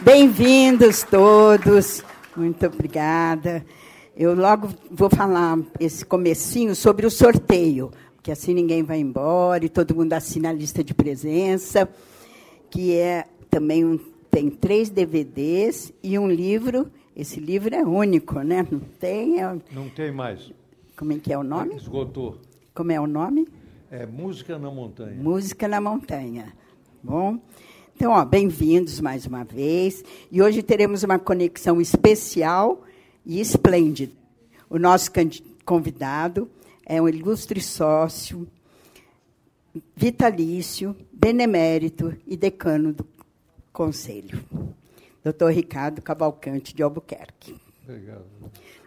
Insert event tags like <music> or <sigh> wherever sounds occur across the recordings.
Bem-vindos todos. Muito obrigada. Eu logo vou falar esse comecinho sobre o sorteio, porque assim ninguém vai embora e todo mundo assina a lista de presença, que é também um, tem três DVDs e um livro. Esse livro é único, né? Não tem. É... Não tem mais. Como é que é o nome? Esgotou. Como é o nome? É Música na Montanha. Música na Montanha. Bom. Então, ó, bem-vindos mais uma vez. E hoje teremos uma conexão especial e esplêndida. O nosso convidado é um ilustre sócio, vitalício, benemérito e decano do Conselho, doutor Ricardo Cavalcante de Albuquerque. Obrigado.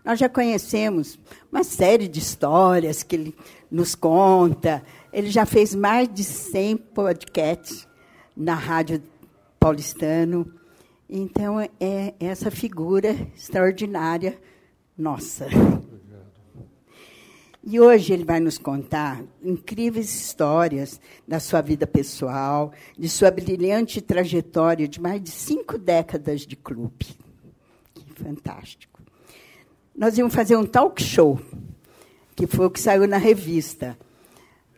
Nós já conhecemos uma série de histórias que ele nos conta. Ele já fez mais de 100 podcasts na Rádio Paulistano. Então, é essa figura extraordinária nossa. E hoje ele vai nos contar incríveis histórias da sua vida pessoal, de sua brilhante trajetória de mais de cinco décadas de clube. Que fantástico. Nós íamos fazer um talk show, que foi o que saiu na revista.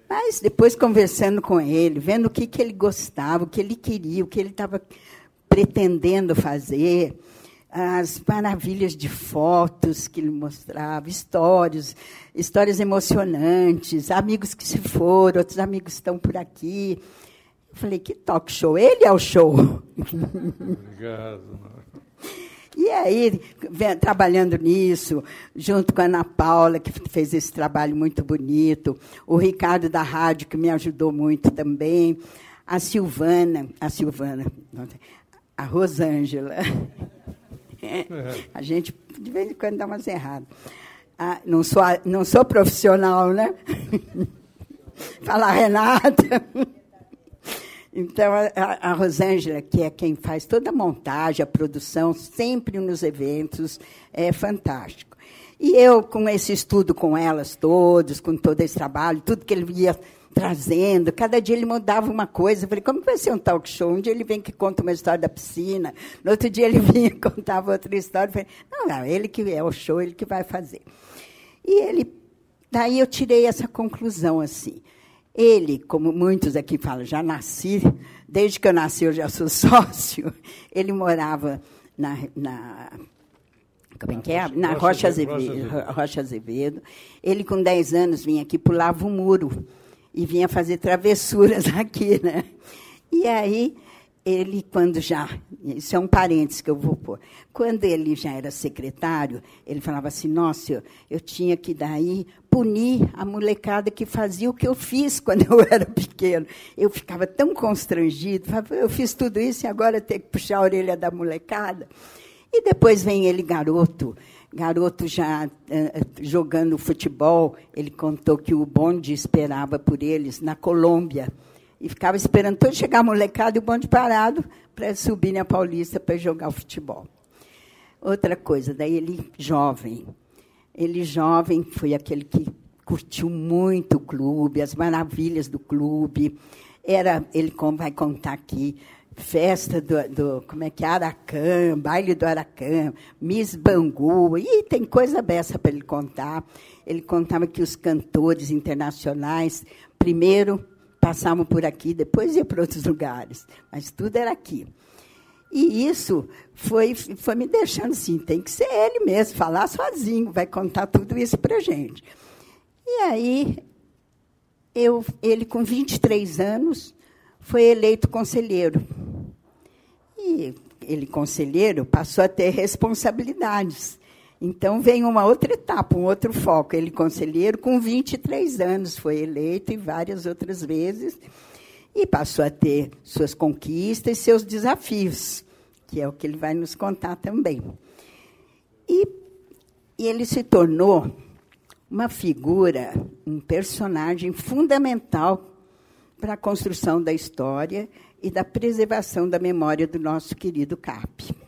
Mas depois conversando com ele, vendo o que, que ele gostava, o que ele queria, o que ele estava pretendendo fazer, as maravilhas de fotos que ele mostrava, histórias, histórias emocionantes, amigos que se foram, outros amigos estão por aqui. Eu falei, que talk show? Ele é o show. Obrigado. E aí, trabalhando nisso, junto com a Ana Paula, que fez esse trabalho muito bonito, o Ricardo da Rádio, que me ajudou muito também, a Silvana, a Silvana, a Rosângela. A gente, de vez em quando, dá umas erradas. Ah, não, sou, não sou profissional, né? <laughs> Fala, Renata. Então, a, a Rosângela, que é quem faz toda a montagem, a produção, sempre nos eventos, é fantástico. E eu, com esse estudo com elas todas, com todo esse trabalho, tudo que ele ia trazendo, cada dia ele mudava uma coisa. Eu falei, como vai ser um talk show? Um dia ele vem que conta uma história da piscina, no outro dia ele <laughs> vinha e contava outra história. Eu falei, não, não, ele que é o show, ele que vai fazer. E ele, daí eu tirei essa conclusão assim. Ele, como muitos aqui falam, já nasci, desde que eu nasci eu já sou <laughs> sócio, ele morava na, na como é que é? Na Rocha Azevedo, Rocha Azevedo. Ele, com 10 anos, vinha aqui, pulava o muro e vinha fazer travessuras <laughs> aqui, né? E aí, ele, quando já. Isso é um parênteses que eu vou pôr. Quando ele já era secretário, ele falava assim: nossa, eu, eu tinha que daí punir a molecada que fazia o que eu fiz quando eu <laughs> era pequeno. Eu ficava tão constrangido, eu fiz tudo isso e agora ter que puxar a orelha da molecada. E depois vem ele, garoto, garoto já uh, jogando futebol, ele contou que o bonde esperava por eles na Colômbia e ficava esperando todo chegar a molecada e o bonde parado para subir na Paulista para jogar o futebol. Outra coisa, daí ele jovem. Ele jovem foi aquele que curtiu muito o clube, as maravilhas do clube. Era, ele vai contar aqui, festa do, do, como é que é, Aracã, baile do Aracã, Miss Bangu, e tem coisa dessa para ele contar. Ele contava que os cantores internacionais, primeiro passavam por aqui, depois iam para outros lugares, mas tudo era aqui. E isso foi, foi me deixando assim, tem que ser ele mesmo, falar sozinho, vai contar tudo isso para gente. E aí, eu, ele com 23 anos, foi eleito conselheiro. E ele, conselheiro, passou a ter responsabilidades. Então, vem uma outra etapa, um outro foco. Ele, conselheiro, com 23 anos, foi eleito e várias outras vezes, e passou a ter suas conquistas e seus desafios, que é o que ele vai nos contar também. E, e ele se tornou uma figura, um personagem fundamental para a construção da história e da preservação da memória do nosso querido CAP.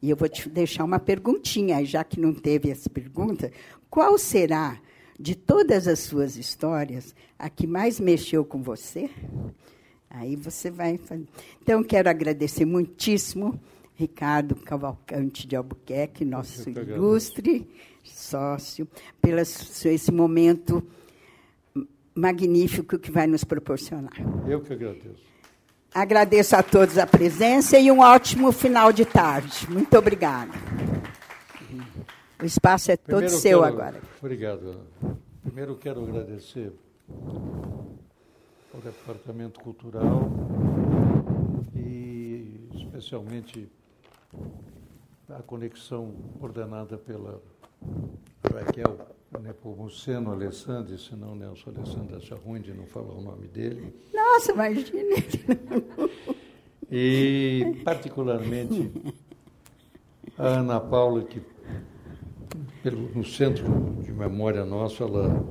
E eu vou te deixar uma perguntinha, já que não teve essa pergunta. Qual será, de todas as suas histórias, a que mais mexeu com você? Aí você vai fazer. Então, quero agradecer muitíssimo Ricardo Cavalcante de Albuquerque, nosso ilustre sócio, pelo esse momento magnífico que vai nos proporcionar. Eu que agradeço. Agradeço a todos a presença e um ótimo final de tarde. Muito obrigada. O espaço é todo Primeiro seu quero, agora. Obrigado. Primeiro quero agradecer ao Departamento Cultural e especialmente a conexão ordenada pela Raquel Nepomuceno Alessandro, senão Nelson Alessandro acha ruim de não falar o nome dele. Nossa, imagina! E, particularmente, a Ana Paula, que pelo, no centro de memória nosso, ela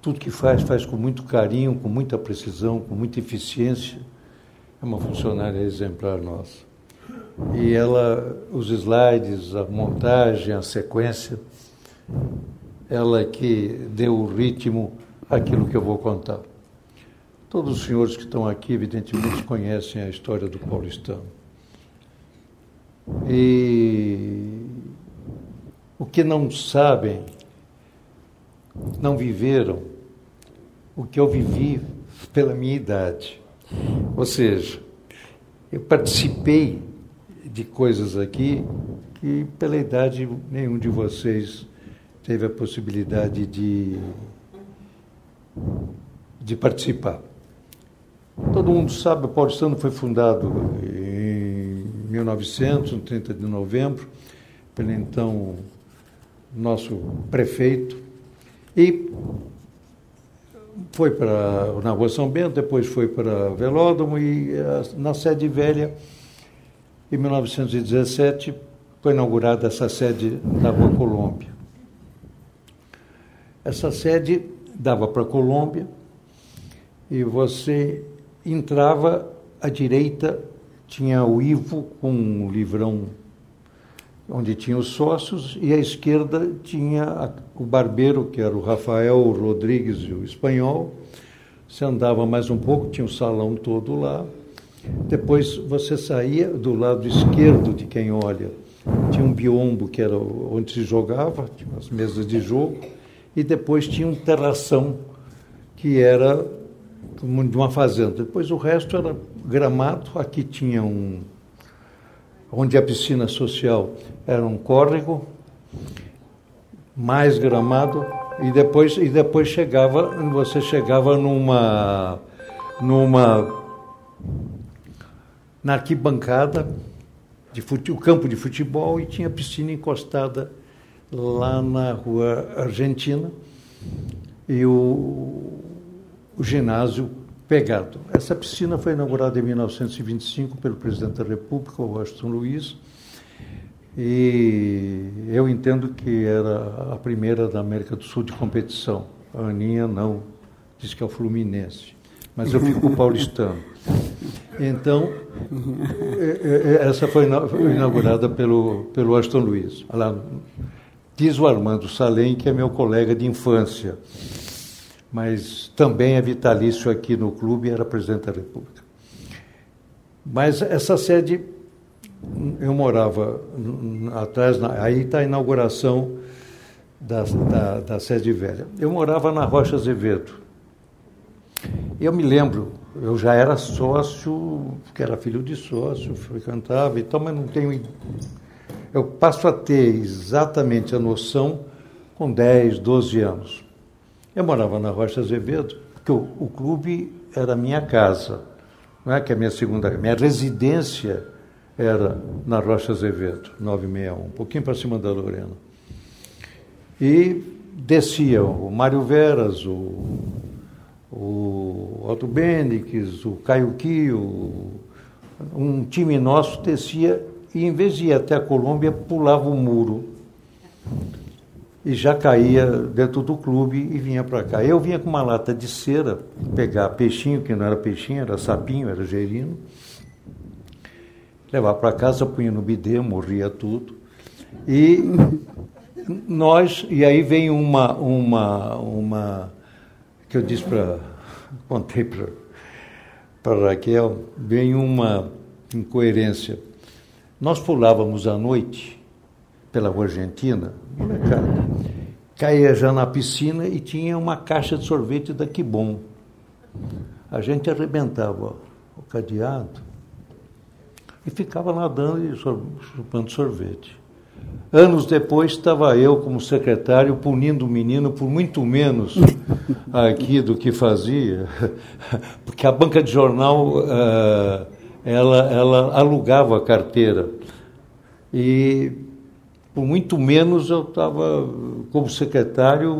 tudo que faz, faz com muito carinho, com muita precisão, com muita eficiência. É uma funcionária exemplar nossa. E ela, os slides, a montagem, a sequência, ela que deu o ritmo àquilo que eu vou contar. Todos os senhores que estão aqui, evidentemente, conhecem a história do paulistano. E o que não sabem, não viveram, o que eu vivi pela minha idade. Ou seja, eu participei de coisas aqui que, pela idade, nenhum de vocês teve a possibilidade de, de participar. Todo mundo sabe, o Paulistano foi fundado em 1900, no 30 de novembro, pelo então nosso prefeito, e foi para na Rua São Bento, depois foi para Velódromo e na sede velha, em 1917, foi inaugurada essa sede na Rua Colômbia. Essa sede dava para a Colômbia e você entrava à direita, tinha o Ivo com um livrão onde tinha os sócios, e à esquerda tinha o barbeiro, que era o Rafael Rodrigues o espanhol. Você andava mais um pouco, tinha o salão todo lá. Depois você saía do lado esquerdo de quem olha. Tinha um biombo, que era onde se jogava, tinha as mesas de jogo. E depois tinha um terração, que era de uma fazenda. Depois o resto era gramado. Aqui tinha um, onde a piscina social era um córrego, mais gramado, e depois, e depois chegava, você chegava numa, numa, na arquibancada, de fute, o campo de futebol, e tinha piscina encostada lá na rua Argentina, e o, o ginásio pegado. Essa piscina foi inaugurada em 1925 pelo presidente da República, Washington Luiz, e eu entendo que era a primeira da América do Sul de competição. A Aninha não, diz que é o Fluminense, mas eu fico paulistano. Então, <laughs> é, é, essa foi inaugurada pelo, pelo Washington Luiz. Lá, diz o Armando Salem, que é meu colega de infância mas também é vitalício aqui no clube e era presidente da República. Mas essa sede, eu morava atrás, aí está a inauguração da, da, da, sede velha. Eu morava na Rocha Azevedo. Eu me lembro, eu já era sócio, que era filho de sócio, frequentava e tal, mas não tenho. Eu passo a ter exatamente a noção com 10, 12 anos. Eu morava na Rocha Azevedo, porque o, o clube era minha casa, não é que a minha segunda, minha residência era na Rocha Azevedo, 961, um pouquinho para cima da Lorena. E descia o Mário Veras, o, o Otto Bendix, o Caio Kio, um time nosso descia e em vez de ir até a Colômbia, pulava o muro e já caía dentro do clube e vinha para cá. Eu vinha com uma lata de cera, pegar peixinho, que não era peixinho, era sapinho, era gerino, levar para casa, punha no bidê, morria tudo. E <laughs> nós, e aí vem uma, uma, uma que eu disse para, <laughs> contei para Raquel, vem uma incoerência. Nós pulávamos à noite pela Rua Argentina, molecada, caía já na piscina e tinha uma caixa de sorvete da Bom. A gente arrebentava o cadeado e ficava nadando e chupando sorvete. Anos depois estava eu como secretário punindo o menino por muito menos <laughs> aqui do que fazia, <laughs> porque a banca de jornal uh, ela, ela alugava a carteira e por muito menos eu estava como secretário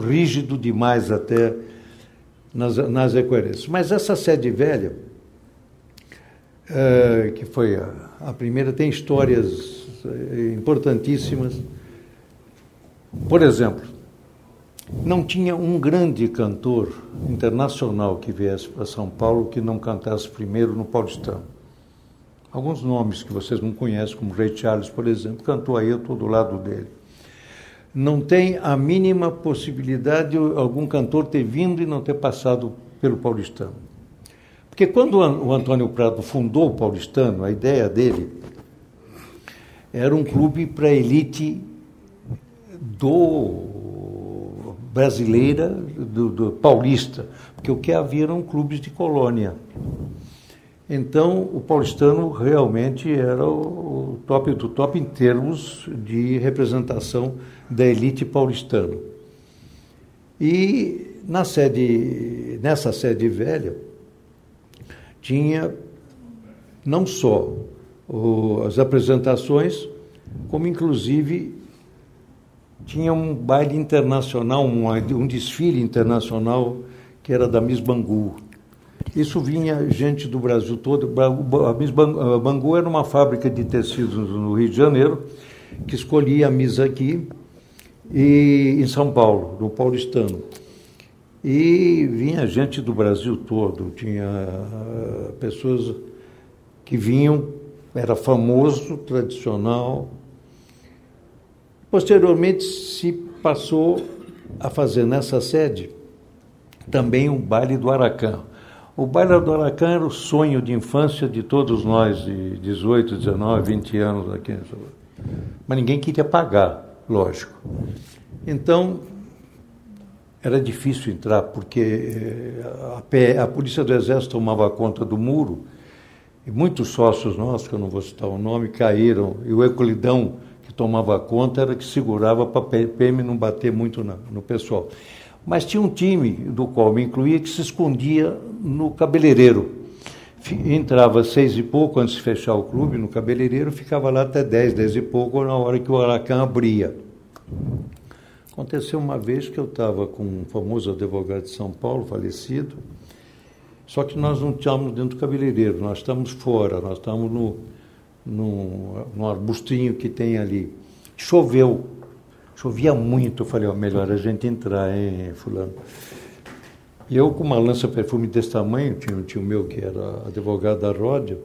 rígido demais até nas, nas incoerências. Mas essa sede velha, uh, que foi a, a primeira, tem histórias importantíssimas. Por exemplo, não tinha um grande cantor internacional que viesse para São Paulo que não cantasse primeiro no Paulistano. Alguns nomes que vocês não conhecem, como Ray Charles, por exemplo, cantou aí, eu estou do lado dele. Não tem a mínima possibilidade de algum cantor ter vindo e não ter passado pelo Paulistano. Porque quando o Antônio Prado fundou o Paulistano, a ideia dele era um clube para a elite do brasileira, do, do, paulista, porque o que havia eram clubes de colônia. Então, o paulistano realmente era o top do top em termos de representação da elite paulistana. E na sede, nessa sede velha, tinha não só o, as apresentações, como inclusive tinha um baile internacional, um, um desfile internacional que era da Miss Bangu. Isso vinha gente do Brasil todo. A Miss Bangu era uma fábrica de tecidos no Rio de Janeiro, que escolhia a Miss aqui e em São Paulo, no paulistano. E vinha gente do Brasil todo, tinha uh, pessoas que vinham era famoso, tradicional. Posteriormente se passou a fazer nessa sede também um baile do Aracan. O baile do Aracan era o sonho de infância de todos nós, de 18, 19, 20 anos aqui. Mas ninguém queria pagar, lógico. Então, era difícil entrar, porque eh, a, a polícia do Exército tomava conta do muro e muitos sócios nossos, que eu não vou citar o nome, caíram. E o Euclidão, que tomava conta, era que segurava para a PM não bater muito na, no pessoal. Mas tinha um time, do qual me incluía, que se escondia no cabeleireiro. Entrava seis e pouco antes de fechar o clube no cabeleireiro, ficava lá até dez, dez e pouco, na hora que o Aracan abria. Aconteceu uma vez que eu estava com um famoso advogado de São Paulo, falecido, só que nós não estamos dentro do cabeleireiro, nós estamos fora, nós estamos no, no, no arbustinho que tem ali. Choveu, chovia muito, eu falei, ó, melhor a gente entrar, hein, fulano. E eu com uma lança-perfume desse tamanho, tinha um tio meu que era advogado da Ródia,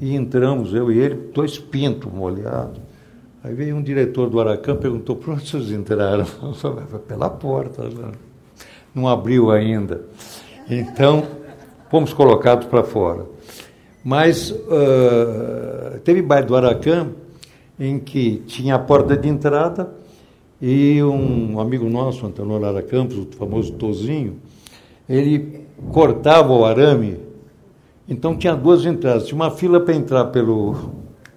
e entramos, eu e ele, dois pintos molhados. Aí veio um diretor do Aracan, perguntou, por onde vocês entraram? Eu <laughs> falei, pela porta, não abriu ainda. Então, fomos colocados para fora. Mas uh, teve baile do Aracan em que tinha a porta de entrada e um amigo nosso, Antônio Lara Campos, o famoso Tozinho, ele cortava o arame, então tinha duas entradas, tinha uma fila para entrar pelo,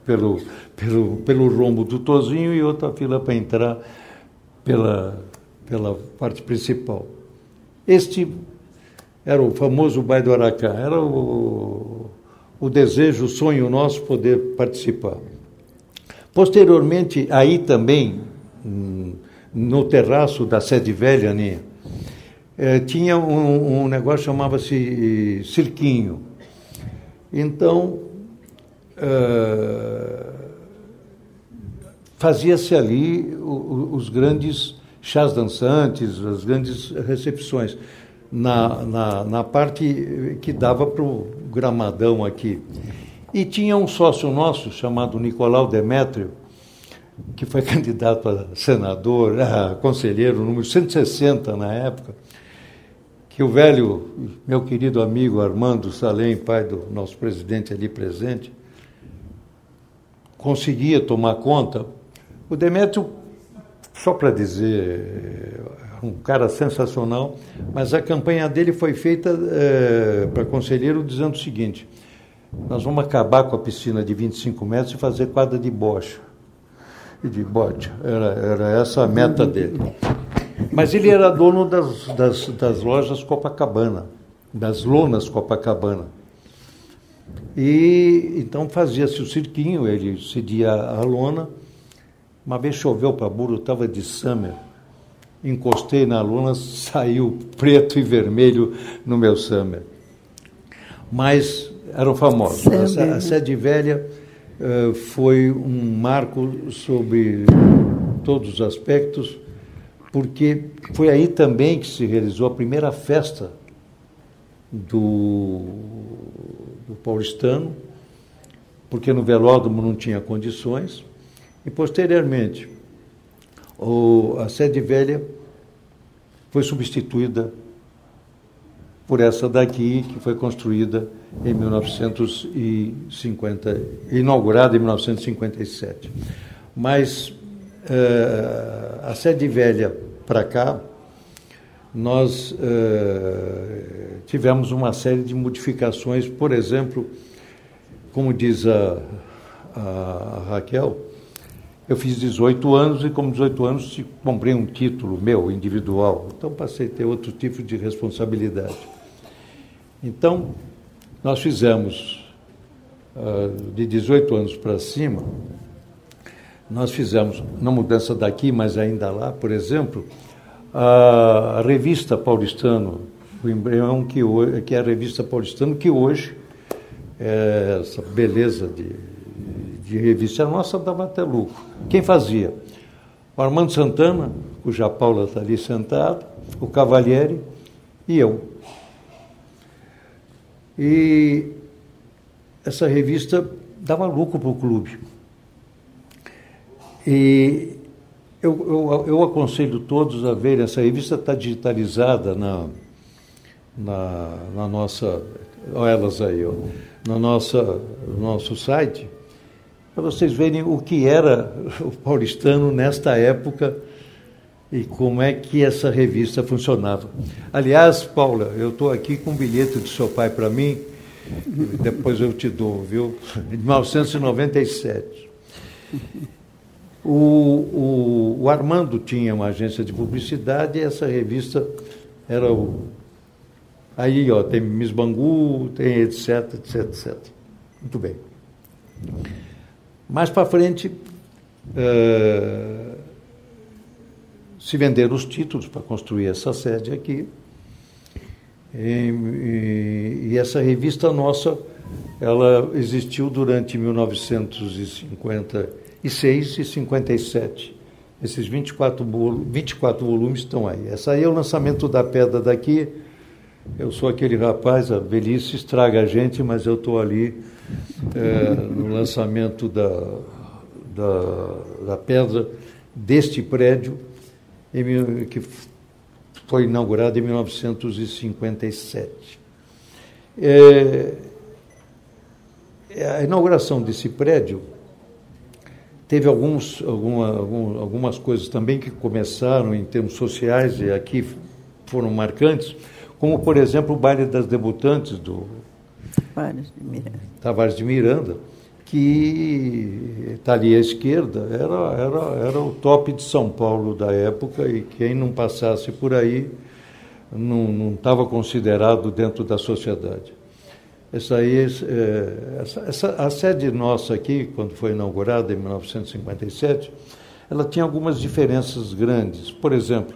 pelo, pelo, pelo rombo do Tozinho e outra fila para entrar pela, pela parte principal. Este era o famoso baile do Aracá, era o, o desejo, o sonho nosso poder participar. Posteriormente, aí também, hum, no terraço da sede velha, né, tinha um, um negócio chamava-se cirquinho. Então, uh, fazia-se ali os grandes chás dançantes, as grandes recepções na, na, na parte que dava para o gramadão aqui. E tinha um sócio nosso chamado Nicolau Demétrio, que foi <laughs> candidato a senador, a conselheiro, número 160 na época, que o velho, meu querido amigo Armando Salem, pai do nosso presidente ali presente, conseguia tomar conta. O Demétrio, só para dizer, um cara sensacional, mas a campanha dele foi feita é, para conselheiro dizendo o seguinte: nós vamos acabar com a piscina de 25 metros e fazer quadra de bocha. E de bote. Era, era essa a meta dele. Mas ele era dono das, das, das lojas Copacabana, das lonas Copacabana. E então fazia-se o cirquinho, ele cedia a lona. Uma vez choveu para burro, estava de summer. Encostei na lona, saiu preto e vermelho no meu summer. Mas eram famosos. A, a sede velha uh, foi um marco sobre todos os aspectos porque foi aí também que se realizou a primeira festa do, do paulistano, porque no velódromo não tinha condições, e posteriormente o, a sede velha foi substituída por essa daqui, que foi construída em 1950, inaugurada em 1957. Mas uh, a sede velha para cá, nós uh, tivemos uma série de modificações, por exemplo, como diz a, a, Raquel, eu fiz 18 anos e, como 18 anos, comprei um título meu, individual. Então, passei a ter outro tipo de responsabilidade. Então, nós fizemos, uh, de 18 anos para cima, nós fizemos, na mudança daqui, mas ainda lá, por exemplo, a, revista Paulistano, o embrião que, hoje, que é a revista Paulistano, que hoje, é essa beleza de, de revista, nossa dava até lucro. Quem fazia? O Armando Santana, cuja Paula está ali sentada, o Cavalieri e eu. E essa revista dava lucro para o clube. E eu, eu, eu aconselho todos a verem, essa revista está digitalizada na, na, na nossa, olha elas aí, ó, na nossa, no nosso site, para vocês verem o que era o paulistano nesta época e como é que essa revista funcionava. Aliás, Paula, eu estou aqui com um bilhete do seu pai para mim, depois eu te dou, viu? <laughs> De 1997. O, o, o, Armando tinha uma agência de publicidade e essa revista era o. Aí, ó, tem Miss Bangu, tem etc, etc, etc. Muito bem. Mais para frente, uh, se venderam os títulos para construir essa sede aqui. E, e, e essa revista nossa, ela existiu durante 1950 e 6 e 57. Esses 24, 24 volumes estão aí. Essa aí é o lançamento da pedra daqui. Eu sou aquele rapaz, a velhice estraga a gente, mas eu estou ali é, no lançamento da, da, da, pedra deste prédio, em, que foi inaugurado em 1957. É, a inauguração desse prédio Teve alguns, alguma, algumas coisas também que começaram em termos sociais e aqui foram marcantes, como, por exemplo, o baile das debutantes do Tavares de Miranda, Tavares de Miranda que está ali à esquerda, era, era, era o top de São Paulo da época e quem não passasse por aí não estava considerado dentro da sociedade. Essa aí, é, essa, essa, a sede nossa aqui, quando foi inaugurada em 1957, ela tinha algumas diferenças grandes. Por exemplo,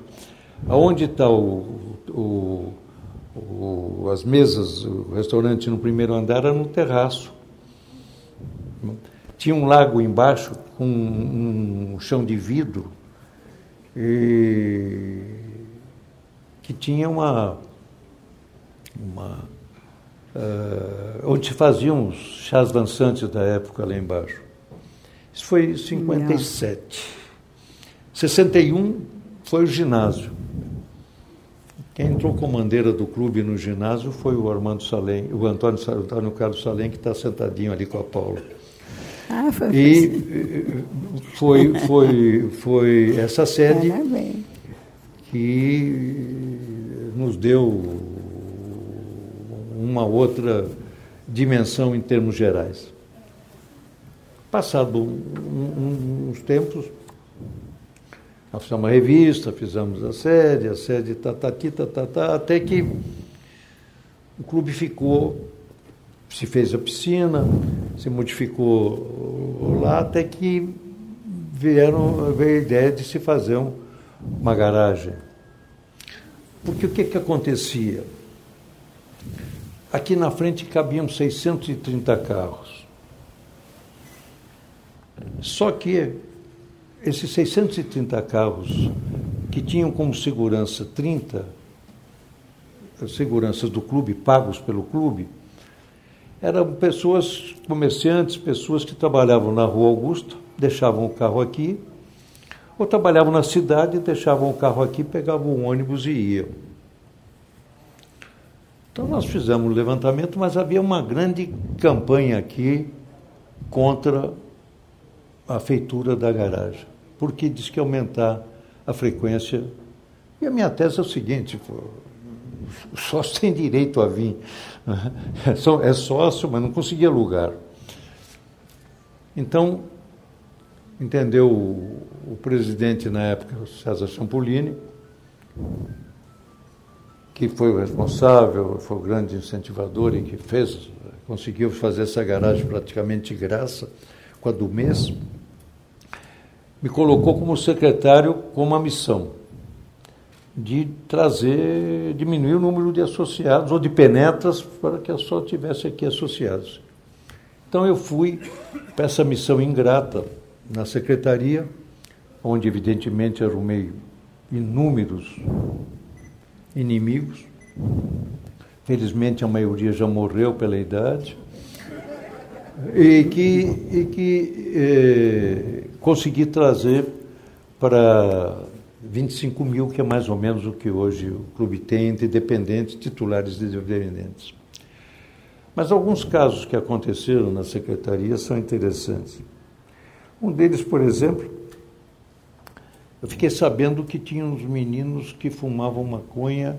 aonde está o, o, o, as mesas, o restaurante no primeiro andar era no terraço. Tinha um lago embaixo com um, um chão de vidro e que tinha uma, uma uh, onde se faziam os chás dançantes da época lá embaixo. Isso foi em 57. 61 foi o ginásio. Quem entrou comandeira do clube no ginásio foi o Armando Salem, o Antônio, Antônio Carlos Salem, que está sentadinho ali com a Paula. Ah, foi e foi, foi, foi essa sede que nos deu uma outra dimensão em termos gerais. Passado um, uns tempos, fizemos uma revista, fizemos a sede, a sede tatati, tá, tá, tá, até que o clube ficou, se fez a piscina, se modificou lá, até que vieram, veio a ideia de se fazer um, uma garagem. Porque o que, que acontecia? Aqui na frente cabiam 630 carros. Só que esses 630 carros que tinham como segurança 30 seguranças do clube, pagos pelo clube, eram pessoas, comerciantes, pessoas que trabalhavam na Rua Augusta, deixavam o carro aqui, ou trabalhavam na cidade, deixavam o carro aqui, pegavam o ônibus e iam. Então nós fizemos um levantamento, mas havia uma grande campanha aqui contra a feitura da garagem porque diz que aumentar a frequência. E a minha tese é o seguinte: o sócio tem direito a vir. <laughs> É sócio, mas não conseguia lugar. Então, entendeu o, o presidente na época, o César Champolini, que foi o responsável, foi o grande incentivador e que fez, conseguiu fazer essa garagem praticamente de graça, com a do mês me colocou como secretário com uma missão de trazer, diminuir o número de associados ou de penetras para que só tivesse aqui associados. Então eu fui para essa missão ingrata na secretaria, onde evidentemente arrumei inúmeros inimigos. Felizmente a maioria já morreu pela idade. E que, e que eh, consegui trazer para 25 mil, que é mais ou menos o que hoje o clube tem entre dependentes, titulares e dependentes. Mas alguns casos que aconteceram na secretaria são interessantes. Um deles, por exemplo, eu fiquei sabendo que tinha uns meninos que fumavam maconha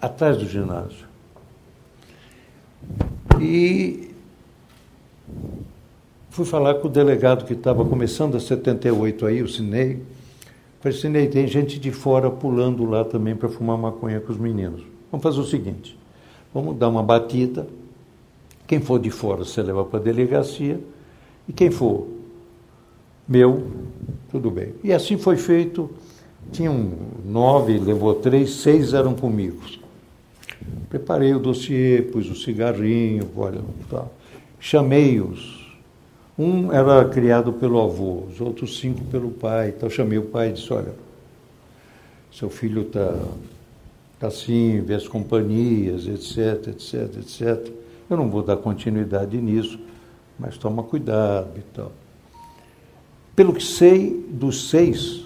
atrás do ginásio. E Fui falar com o delegado que estava começando a 78 aí, o Cinei. Falei, Cinei, tem gente de fora pulando lá também para fumar maconha com os meninos. Vamos fazer o seguinte, vamos dar uma batida. Quem for de fora, você leva para a delegacia. E quem for meu, tudo bem. E assim foi feito. Tinham nove, levou três, seis eram comigo. Preparei o dossiê, pus o cigarrinho, olha, tá. Chamei-os um era criado pelo avô, os outros cinco pelo pai. Então chamei o pai e disse, olha, seu filho está tá assim, vê as companhias, etc, etc, etc. Eu não vou dar continuidade nisso, mas toma cuidado e tal. Pelo que sei, dos seis,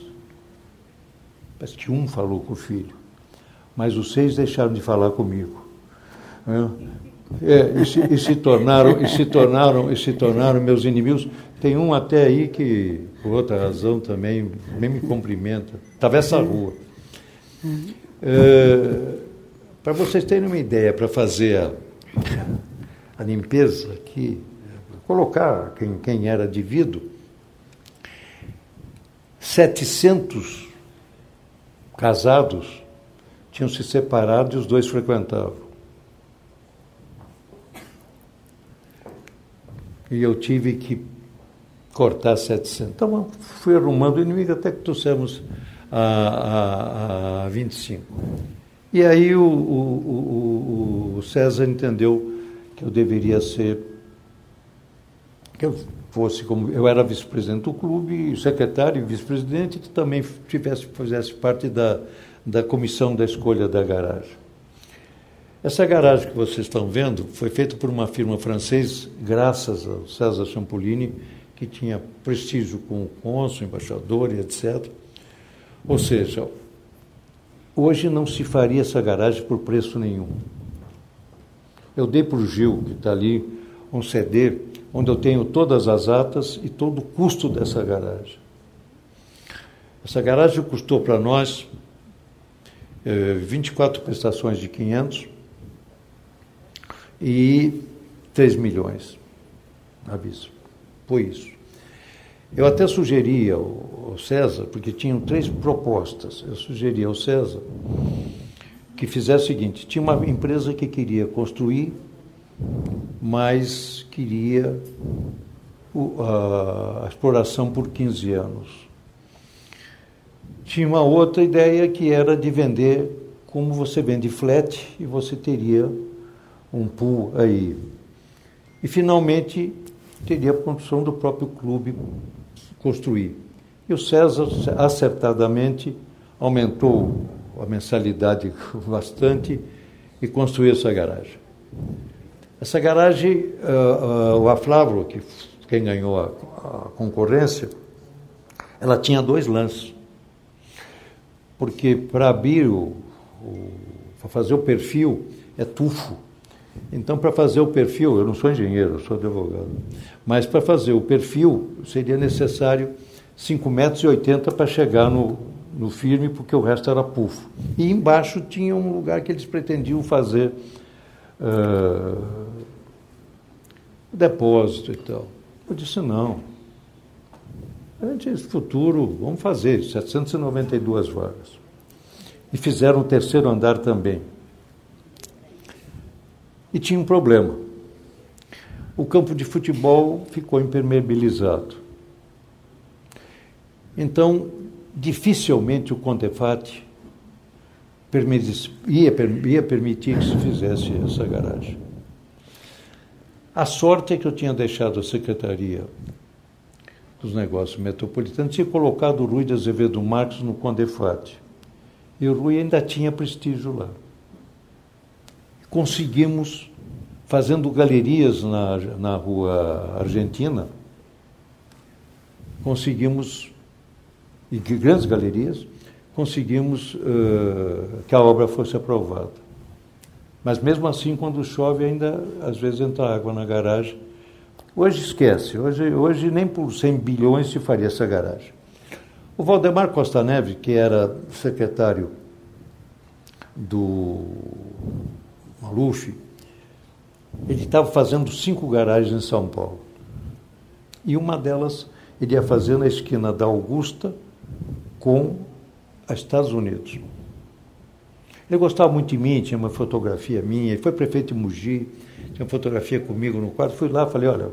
parece que um falou com o filho, mas os seis deixaram de falar comigo. É, e, se, e, se, tornaram, e se tornaram, e se tornaram meus inimigos. Tem um até aí que, por outra razão também, nem me cumprimenta. Atravessa a rua. É, para vocês terem uma ideia, para fazer a, a, limpeza aqui, colocar quem, quem era devido, 700 casados tinham se separado e os dois frequentavam. E eu tive que cortar 700. Então, fui arrumando o inimigo até que trouxemos a, a, a 25. E aí o, o, o, César entendeu que eu deveria ser, que eu fosse como, eu era vice-presidente do clube, secretário e vice-presidente, que também tivesse, fizesse parte da, da comissão da escolha da garagem. Essa garagem que vocês estão vendo foi feita por uma firma francesa, graças ao César Champolini, que tinha prestígio com o cônsul, embaixador e etc. Ou seja, hoje não se faria essa garagem por preço nenhum. Eu dei para o Gil, que está ali, um CD, onde eu tenho todas as atas e todo o custo dessa garagem. Essa garagem custou para nós eh, 24 prestações de 500 e 3 milhões. Aviso. Foi isso. Eu até sugeria ao César, porque tinham três propostas, eu sugeria ao César que fizesse o seguinte: tinha uma empresa que queria construir, mas queria a, a exploração por 15 anos. Tinha uma outra ideia que era de vender como você vende flat e você teria um pool aí. E finalmente teria a construção do próprio clube construir. E o César, acertadamente, aumentou a mensalidade <laughs> bastante e construiu essa garagem. Essa garagem, uh, uh, o Aflavro, que quem ganhou a, a, concorrência, ela tinha dois lances. Porque para abrir o, o para fazer o perfil é tufo. Então, para fazer o perfil, eu não sou engenheiro, eu sou advogado, mas para fazer o perfil seria necessário 5,80 metros para chegar no, no firme, porque o resto era pufo. E embaixo tinha um lugar que eles pretendiam fazer uh, depósito e tal. Eu disse, não. Antes, futuro, vamos fazer, 792 vagas. E fizeram o terceiro andar também. E tinha um problema. O campo de futebol ficou impermeabilizado. Então, dificilmente o Contefat ia, permitir que se fizesse essa garagem. A sorte é que eu tinha deixado a Secretaria dos Negócios Metropolitanos, tinha colocado o Rui de Azevedo Marques no Condefat. E o Rui ainda tinha prestígio lá conseguimos, fazendo galerias na, na rua Argentina, conseguimos, e grandes galerias, conseguimos uh, que a obra fosse aprovada. Mas mesmo assim, quando chove, ainda às vezes entra água na garagem. Hoje esquece, hoje, hoje nem por 100 bilhões se faria essa garagem. O Valdemar Costa Neves, que era secretário do Maluf, ele estava fazendo cinco garagens em São Paulo. E uma delas ele ia fazer na esquina da Augusta com os Estados Unidos. Ele gostava muito de mim, tinha uma fotografia minha, ele foi prefeito de Mogi, tinha uma fotografia comigo no quadro, fui lá, falei, olha,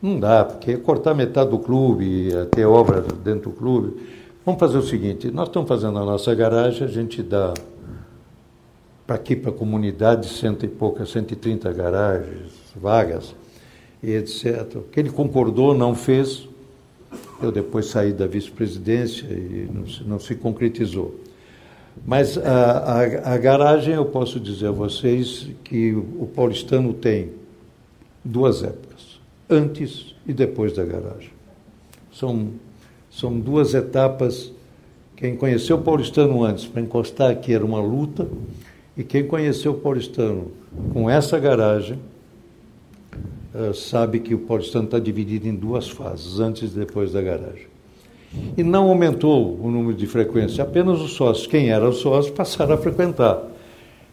não dá, porque cortar metade do clube, ter obra dentro do clube. Vamos fazer o seguinte, nós estamos fazendo a nossa garagem, a gente dá para aqui, para a comunidade, cento e poucas, 130 garagens, vagas, e etc. O que ele concordou, não fez. Eu depois saí da vice-presidência e não se, não se concretizou. Mas a, a, a, garagem, eu posso dizer a vocês que o paulistano tem duas épocas, antes e depois da garagem. São, são duas etapas. Quem conheceu o paulistano antes, para encostar aqui era uma luta, e quem conheceu o paulistano com essa garagem uh, sabe que o paulistano está dividido em duas fases, antes e depois da garagem. E não aumentou o número de frequência, apenas os sócios, quem eram sócios, passaram a frequentar.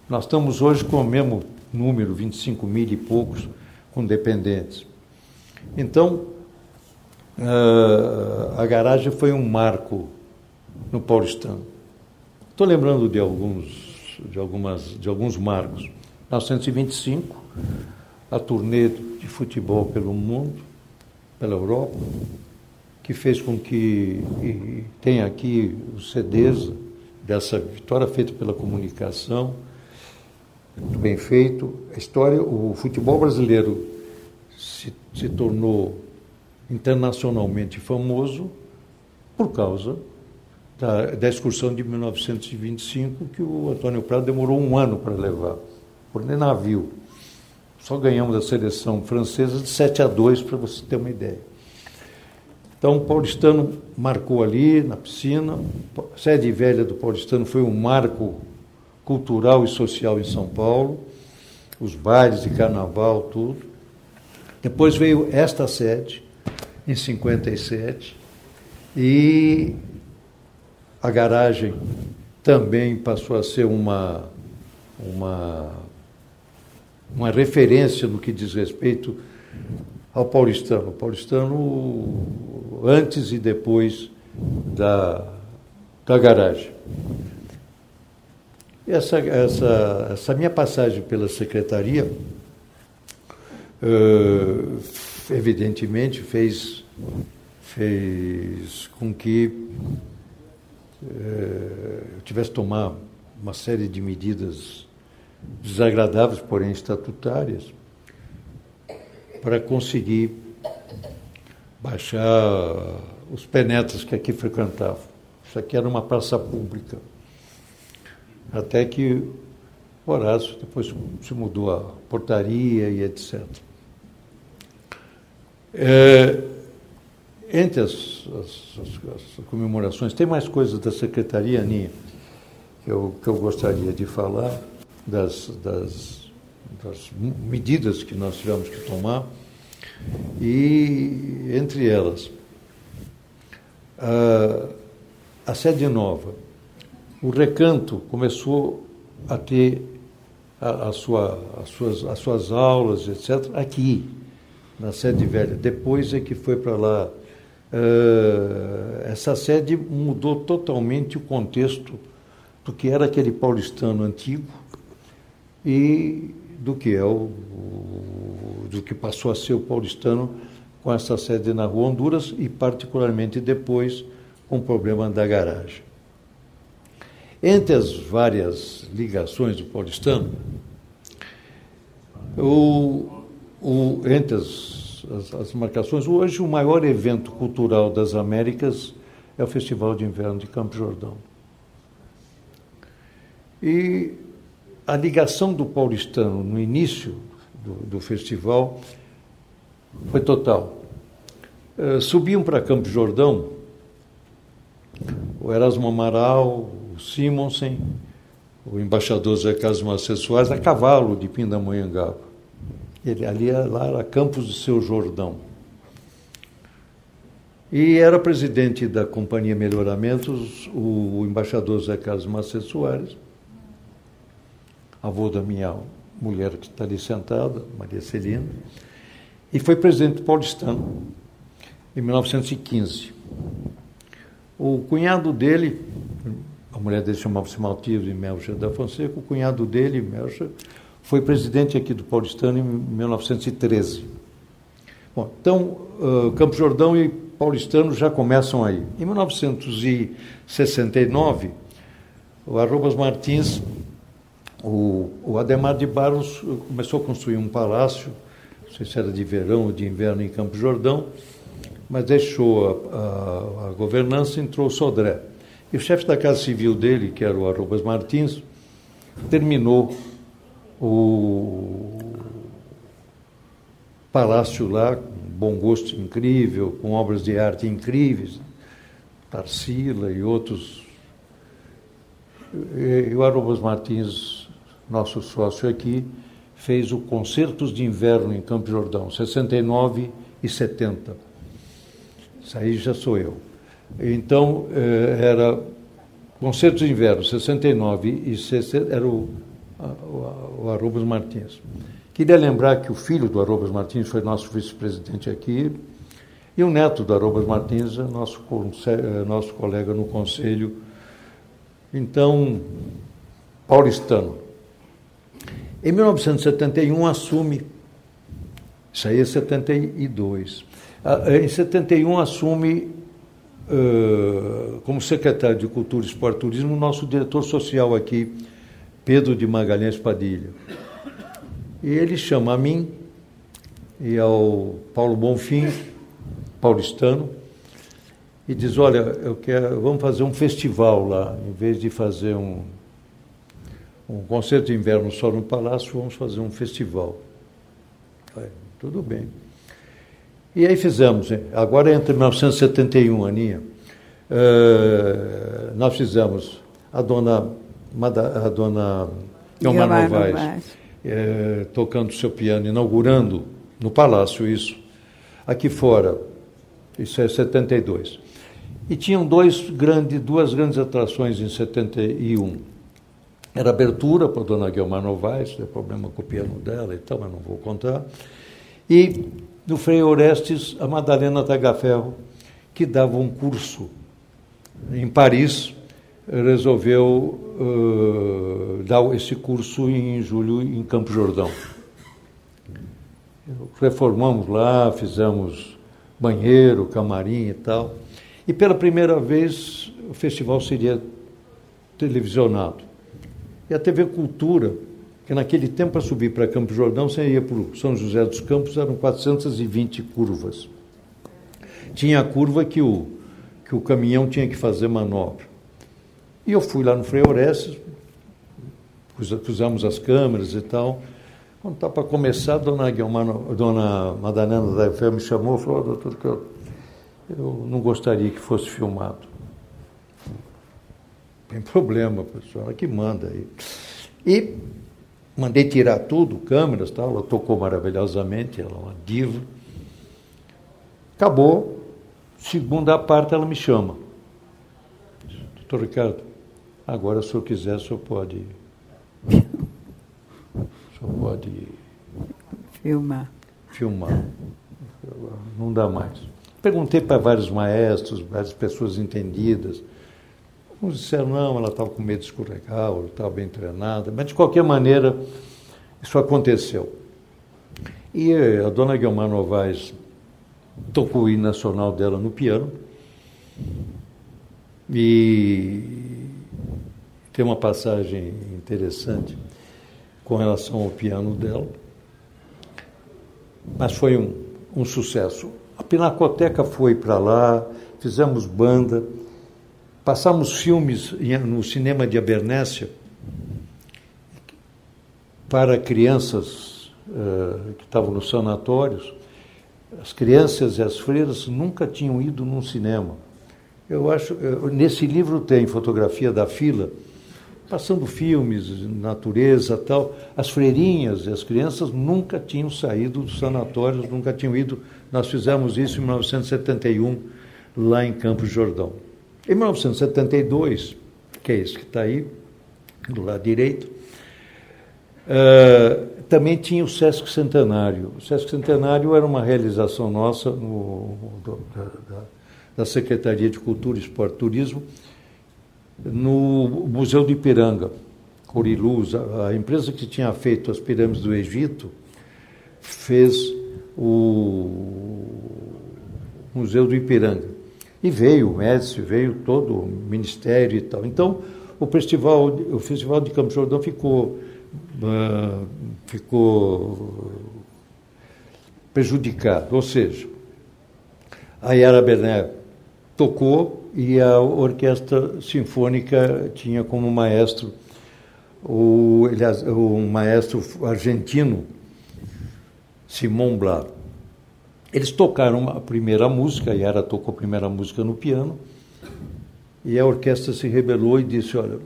Nós estamos hoje com o mesmo número, 25 mil e poucos, com dependentes. Então, uh, a garagem foi um marco no paulistano. Estou lembrando de alguns de, algumas, de alguns marcos. 1925, a turnê de futebol pelo mundo, pela Europa, que fez com que tenha aqui os CDs dessa vitória feita pela comunicação, muito bem feito. A história, o futebol brasileiro se, se tornou internacionalmente famoso por causa da, da excursão de 1925, que o Antônio Prado demorou um ano para levar, por navio. Só ganhamos a seleção francesa de 7 a 2, para você ter uma ideia. Então, o paulistano marcou ali, na piscina. Sede velha do paulistano foi um marco cultural e social em São Paulo. Os bailes de carnaval, tudo. Depois veio esta sede, em 57. E a garagem também passou a ser uma, uma, uma referência no que diz respeito ao paulistano. O paulistano antes e depois da, da garagem. Essa, essa, essa minha passagem pela secretaria, evidentemente, fez, fez com que uh, eu tivesse que tomar uma série de medidas desagradáveis, porém estatutárias, para conseguir baixar os penetras que aqui frequentavam. Isso aqui era uma praça pública. Até que Horácio depois se mudou a portaria e etc. É, entre as, as, as, comemorações, tem mais coisas da Secretaria, Aninha, que eu, que eu gostaria de falar, das, das, das medidas que nós tivemos que tomar. E entre elas, a, a sede nova, o recanto começou a ter a, a sua, as, suas, as suas aulas, etc., aqui, na sede velha. Depois é que foi para lá. Uh, essa sede mudou totalmente o contexto do que era aquele paulistano antigo e do que é o, o, do que passou a ser o paulistano com essa sede na Rua Honduras e particularmente depois com o problema da garagem. Entre as várias ligações do paulistano, o, o, entre as, as, as marcações, hoje o maior evento cultural das Américas é o Festival de Inverno de Campo Jordão. E a ligação do paulistano no início do, do festival foi total. Uh, subiam para Campo Jordão o Erasmo Amaral, o Simonsen, o embaixador Zé Carlos Soares, a cavalo de Pindamonhangaba. Ele, ali lá era Campos do Seu Jordão. E era presidente da Companhia Melhoramentos o embaixador Zé Carlos Macedo Soares avô da minha mulher que está ali sentada, Maria Celina, e foi presidente paulistano em 1915. O cunhado dele, a mulher dele chamava-se Maltivo Melcher da Fonseca, o cunhado dele, Melcher, foi presidente aqui do paulistano em 1913. Bom, então, uh, Campo Jordão e paulistano já começam aí. Em 1969, o Arrobas Martins o, o Ademar de Barros começou a construir um palácio, não sei se era de verão ou de inverno em Campo Jordão, mas deixou a, a, a governança e entrou o Sodré. E o chefe da Casa Civil dele, que era o Arrobas Martins, terminou o palácio lá, com bom gosto incrível, com obras de arte incríveis, Tarsila e outros. E o Arrobas Martins nosso sócio aqui, fez o Concertos de Inverno em Campo Jordão, 69 e 70. Isso aí já sou eu. Então, eh, era Concertos de Inverno, 69 e 60, era o, o, Arrobas Martins. Queria lembrar que o filho do Arrobas Martins foi nosso vice-presidente aqui, e o neto do Arrobas Martins é nosso, é nosso colega no conselho. Então, paulistano. Em 1971 assume, isso aí é 72. Em 71 assume como secretário de Cultura, Esporte e Turismo o nosso diretor social aqui, Pedro de Magalhães Padilha. E ele chama a mim e ao Paulo Bonfim, paulistano, e diz, olha, eu quero, vamos fazer um festival lá, em vez de fazer um um concerto de inverno só no Palácio, vamos fazer um festival. tudo bem. E aí fizemos, agora entre 1971, Aninha, uh, nós fizemos a dona, a dona Guilmar Novaes uh, tocando seu piano, inaugurando no Palácio isso. Aqui fora, isso é 72. E tinham dois grande, duas grandes atrações em 71. Era abertura para a dona Guilmar Novaes, tem problema com o piano dela e tal, mas não vou contar. E no Frei Orestes, a Madalena Tagaferro, que dava um curso em Paris, resolveu uh, dar esse curso em julho em Campo Jordão. Reformamos lá, fizemos banheiro, camarim e tal. E pela primeira vez o festival seria televisionado. E a TV Cultura, que naquele tempo para subir para Campo Jordão, você ia para São José dos Campos, eram 420 curvas. Tinha a curva que o, que o caminhão tinha que fazer manobra. E eu fui lá no Frei Orestes, pusemos as câmeras e tal. Quando está para começar, dona, Guilmar, dona Madalena da Fé me chamou e falou, oh, doutor, que eu, eu não gostaria que fosse filmado. Tem problema, pessoal, ela que manda aí. E mandei tirar tudo, câmeras, tal, ela tocou maravilhosamente, ela é uma diva. Acabou, segunda parte ela me chama. Doutor Ricardo, agora se eu quiser, o senhor pode só pode filmar. Filmar. Não dá mais. Perguntei para vários maestros, várias pessoas entendidas. Uns disseram, não, ela estava com medo de escorregar, ou estava bem treinada. Mas, de qualquer maneira, isso aconteceu. E a dona Guilmar Novaes tocou o hino nacional dela no piano. E tem uma passagem interessante com relação ao piano dela. Mas foi um, um sucesso. A Pinacoteca foi para lá, fizemos banda, passamos filmes no cinema de Abernésia para crianças uh, que estavam nos sanatórios. As crianças e as freiras nunca tinham ido num cinema. Eu acho, uh, nesse livro tem fotografia da fila passando filmes, natureza tal. As freirinhas e as crianças nunca tinham saído dos sanatórios, nunca tinham ido. Nós fizemos isso em 1971, lá em Campos Jordão. Em 1972, que é esse que está aí, do lado direito, uh, também tinha o Sesc Centenário. O Sesc Centenário era uma realização nossa no, da, da Secretaria de Cultura, Esporte e Turismo, no Museu de Ipiranga, Coriluz, a, a empresa que tinha feito as pirâmides do Egito, fez o Museu do Ipiranga. E veio o Médici, veio todo o ministério e tal. Então, o festival, o festival de Campos Jordão ficou, uh, ficou prejudicado. Ou seja, a Yara Bené tocou e a Orquestra Sinfônica tinha como maestro o, o maestro argentino Simon Blar. Eles tocaram a primeira música, a Yara tocou a primeira música no piano, e a orquestra se rebelou e disse, olha,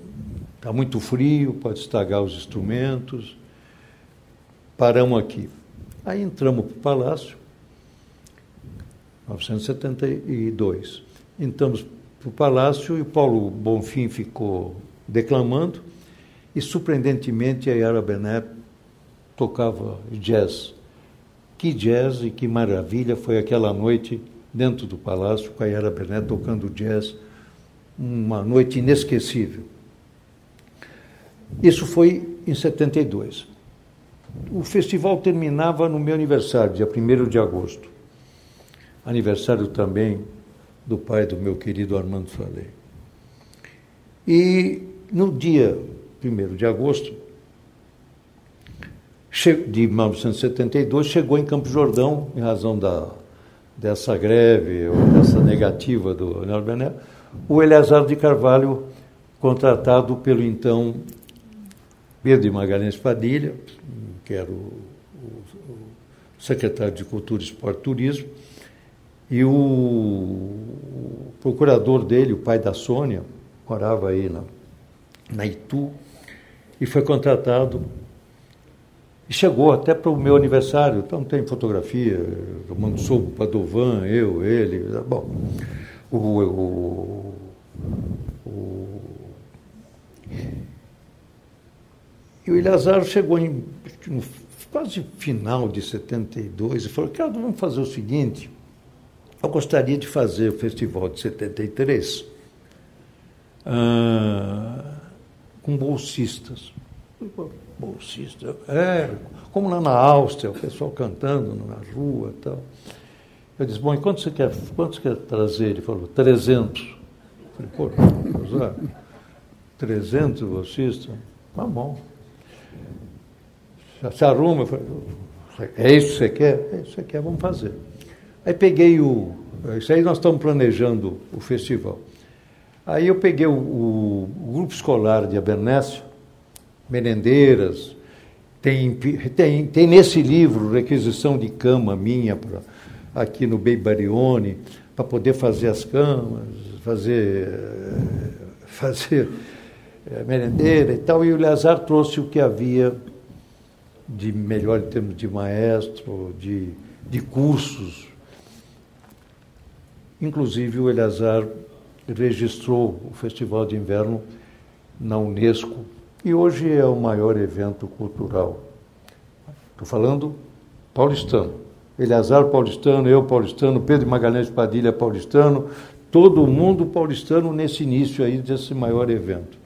está muito frio, pode estragar os instrumentos, paramos aqui. Aí entramos para o Palácio, 1972. Entramos para o palácio e o Paulo Bonfim ficou declamando e, surpreendentemente, a Yara Bené tocava jazz. Que jazz e que maravilha foi aquela noite dentro do palácio com a Yara Bené tocando jazz, uma noite inesquecível. Isso foi em 72. O festival terminava no meu aniversário, dia 1 de agosto. Aniversário também do pai do meu querido Armando Falei. E no dia 1 de agosto de 1972, chegou em Campo Jordão, em razão da, dessa greve ou dessa negativa do Leonardo Bené, o Eleazar de Carvalho, contratado pelo então Pedro de Magalhães Padilha, que era o, o, o secretário de Cultura, Esporte e Turismo, e o procurador dele, o pai da Sônia, morava aí na, na Itu, e foi contratado. E chegou até para o meu aniversário, então tem fotografia, eu mando sobo para Dovan, eu, ele, bom, o, o, o, e o Ilazar chegou em, no quase final de 72 e falou, cara, vamos fazer o seguinte, eu gostaria de fazer o festival de 73 ah, com bolsistas bolsista. É, como lá na Áustria, o pessoal cantando na rua e tal. Eu disse, bom, e quanto você quer, quanto você quer trazer? Ele falou, 300. Eu falei, pô, usar 300 bolsistas? Tá bom. Já se arruma. Eu falei, é isso que você quer? É isso que você quer, vamos fazer. Aí peguei o. Isso aí nós estamos planejando o festival. Aí eu peguei o, o, grupo escolar de Abernésio, merendeiras. Tem, tem, tem nesse livro requisição de cama minha pra, aqui no Beibarione, para poder fazer as camas, fazer, fazer é, merendeira e tal. E o Eleazar trouxe o que havia de melhor em termos de maestro, de, de cursos. Inclusive, o Eleazar registrou o Festival de Inverno na Unesco e hoje é o maior evento cultural. Estou falando paulistano. Eleazar paulistano, eu paulistano, Pedro Magalhães Padilha paulistano, todo mundo paulistano nesse início aí desse maior evento.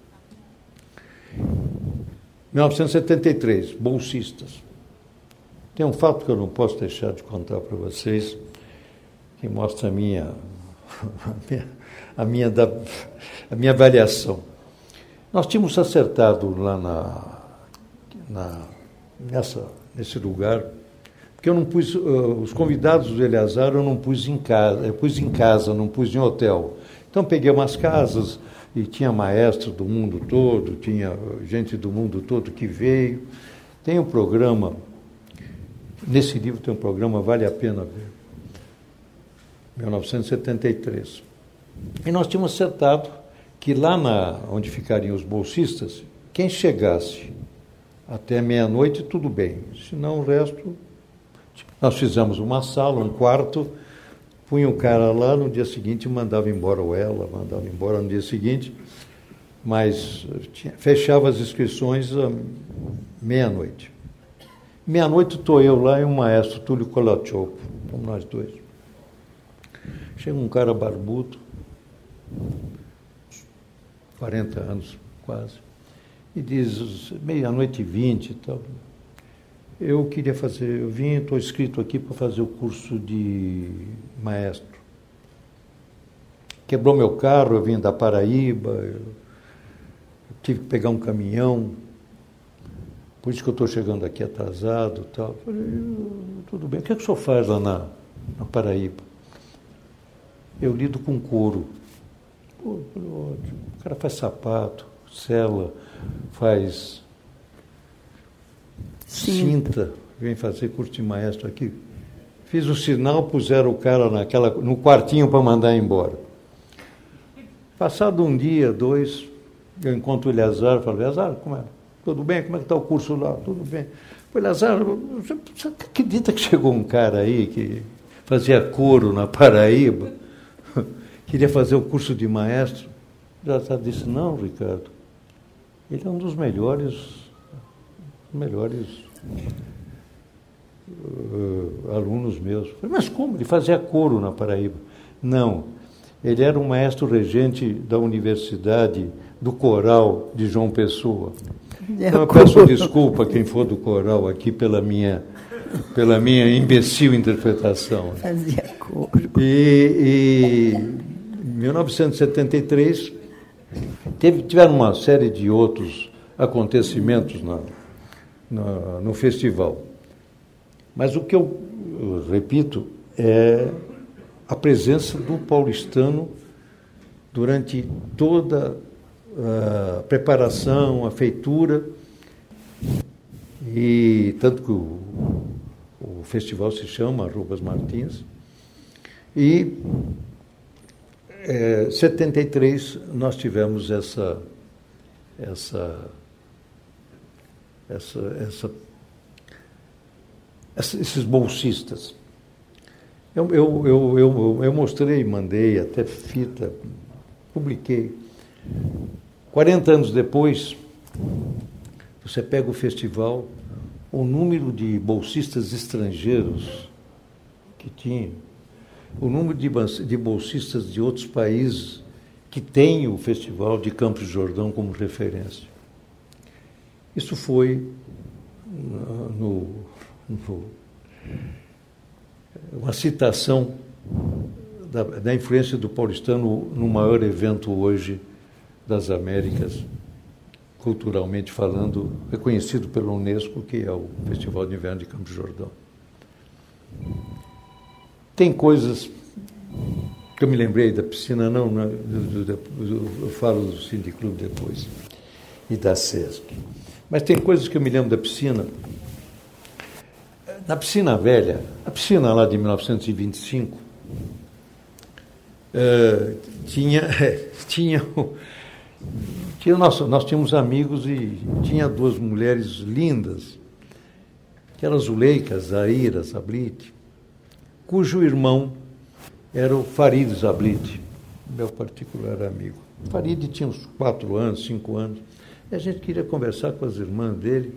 1973, bolsistas. Tem um fato que eu não posso deixar de contar para vocês, que mostra a minha, <laughs> a minha, a minha, a minha avaliação. Nós tínhamos acertado lá na, na, nessa, nesse lugar, porque eu não pus, uh, os convidados do Eleazar eu não pus em casa, eu pus em casa, não pus em hotel. Então peguei umas casas e tinha maestro do mundo todo, tinha gente do mundo todo que veio. Tem um programa, nesse livro tem um programa, vale a pena ver. 1973. E nós tínhamos acertado que lá na, onde ficariam os bolsistas, quem chegasse até meia-noite, tudo bem. Senão o resto. Nós fizemos uma sala, um quarto, punha um cara lá, no dia seguinte mandava embora ou ela, mandava embora no dia seguinte, mas tinha, fechava as inscrições à meia-noite. Meia-noite estou eu lá e o maestro Túlio Colachop, somos nós dois. Chega um cara barbudo, 40 anos quase, e diz, meia-noite e vinte e tal. Eu queria fazer, eu vim, estou inscrito aqui para fazer o curso de maestro. Quebrou meu carro, eu vim da Paraíba, eu tive que pegar um caminhão, por isso que eu estou chegando aqui atrasado tal. Falei, tudo bem, o que, é que o senhor faz lá na, na Paraíba? Eu lido com couro. Pô, ótimo. O cara faz sapato, cela, faz cinta, vem fazer curso de maestro aqui. Fiz o sinal, puseram o cara naquela, no quartinho para mandar embora. Passado um dia, dois, eu encontro o Eleazar, falo, Eleazar, como é? Tudo bem? Como é que está o curso lá? Tudo bem. Falei, Eleazar, você acredita que chegou um cara aí que fazia couro na Paraíba? <laughs> queria fazer o curso de maestro. Já disse, não, Ricardo, ele é um dos melhores, melhores uh, alunos meus. Falei, mas como? Ele fazia coro na Paraíba. Não, ele era um maestro regente da Universidade do Coral de João Pessoa. Então, eu peço desculpa a quem for do coral aqui pela minha, pela minha imbecil interpretação. Fazia coro. E, e 1973, teve, tiveram uma série de outros acontecimentos na, na, no festival. Mas o que eu, eu repito é a presença do paulistano durante toda a preparação, a feitura, e tanto que o, O festival se chama Rubas Martins. E é, 73 nós tivemos essa essa essa, essa, essa esses bolsistas. Eu, eu, eu, eu, eu mostrei, mandei até fita, publiquei. 40 anos depois, você pega o festival, o número de bolsistas estrangeiros que tinha, o número de bolsistas de outros países que tem o Festival de Campos de Jordão como referência. Isso foi no, no, uma citação da, da influência do paulistano no maior evento hoje das Américas, culturalmente falando, reconhecido pela Unesco, que é o Festival de Inverno de Campos de Jordão. Tem coisas que eu me lembrei da piscina, não, não eu falo do Clube depois, e da SESC. Mas tem coisas que eu me lembro da piscina. Na piscina velha, a piscina lá de 1925, uh, tinha, <laughs> tinha, tinha nosso, nós tínhamos amigos e tinha duas mulheres lindas, que eram Zuleika, Zaira, Sablite, cujo irmão era o Farid Zablit, meu particular amigo. Farid tinha uns quatro anos, cinco anos. E a gente queria conversar com as irmãs dele.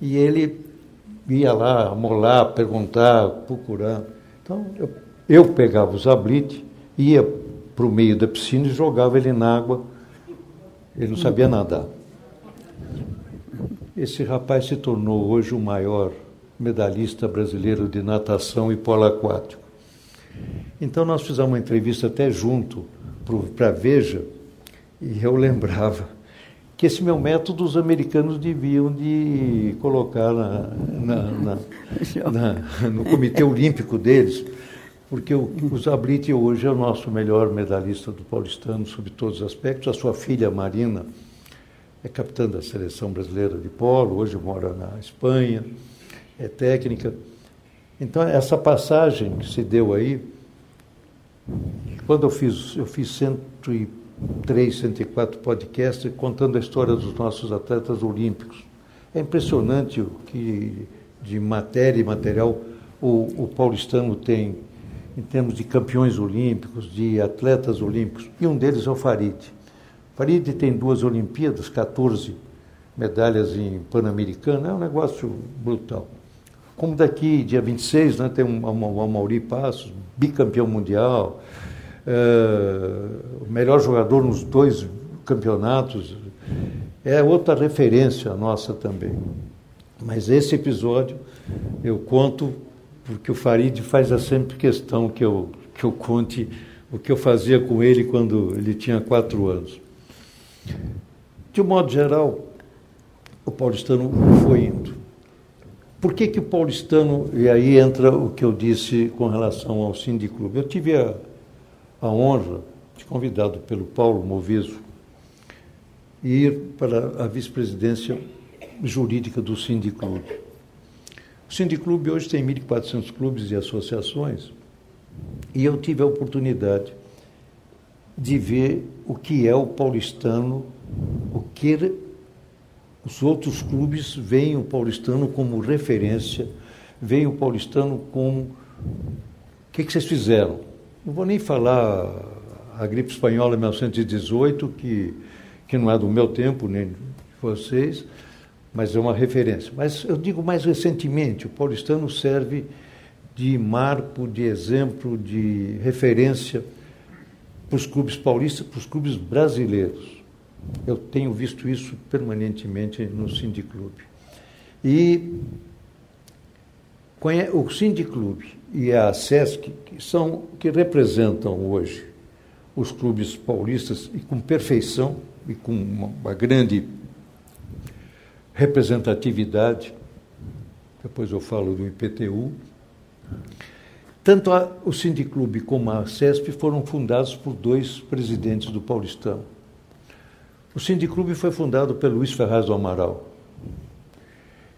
E ele ia lá molar, perguntar, procurar. Então, eu, eu pegava o Zablit, ia para o meio da piscina e jogava ele na água. Ele não sabia nadar. Esse rapaz se tornou hoje o maior medalhista brasileiro de natação e polo aquático. Então nós fizemos uma entrevista até junto para Veja, e eu <laughs> lembrava que esse meu método os americanos deviam de colocar na, na, na, <laughs> no comitê olímpico deles, porque o, o Zabrit hoje é o nosso melhor medalhista do paulistano sob todos os aspectos. A sua filha Marina é capitã da seleção brasileira de polo, hoje mora na Espanha, é técnica. Então, essa passagem que se deu aí, quando eu fiz, eu fiz 103, 104 podcasts contando a história dos nossos atletas olímpicos. É impressionante o que de matéria e material o, o paulistano tem em termos de campeões olímpicos, de atletas olímpicos, e um deles é o Farid. Farid tem duas Olimpíadas, 14 medalhas em Pan-Americano, é um negócio brutal. Como daqui, dia 26, né, tem o um, Mauri Passos, bicampeão mundial, o melhor jogador nos dois campeonatos. É outra referência nossa também. Mas esse episódio eu conto porque o Farid faz sempre questão que eu, que eu conte o que eu fazia com ele quando ele tinha quatro anos. De um modo geral, o paulistano foi indo. Por que, que o paulistano, e aí entra o que eu disse com relação ao Clube. Eu tive a, a honra de convidado pelo Paulo Moviso ir para a vice-presidência jurídica do Clube. O Clube hoje tem 1.400 clubes e associações e eu tive a oportunidade de ver o que é o paulistano, o que os outros clubes veem o paulistano como referência, veem o paulistano como. O que, que vocês fizeram? Não vou nem falar a gripe espanhola 1918, que, que não é do meu tempo, nem de vocês, mas é uma referência. Mas eu digo mais recentemente, o paulistano serve de marco, de exemplo, de referência para os clubes paulistas, para os clubes brasileiros. Eu tenho visto isso permanentemente no Clube E o Clube e a SESC, que são que representam hoje os clubes paulistas e com perfeição e com uma, uma grande representatividade. Depois eu falo do IPTU. Tanto a, o Clube como a CESP foram fundados por dois presidentes do Paulistão. O Sindiclube foi fundado pelo Luiz Ferraz do Amaral.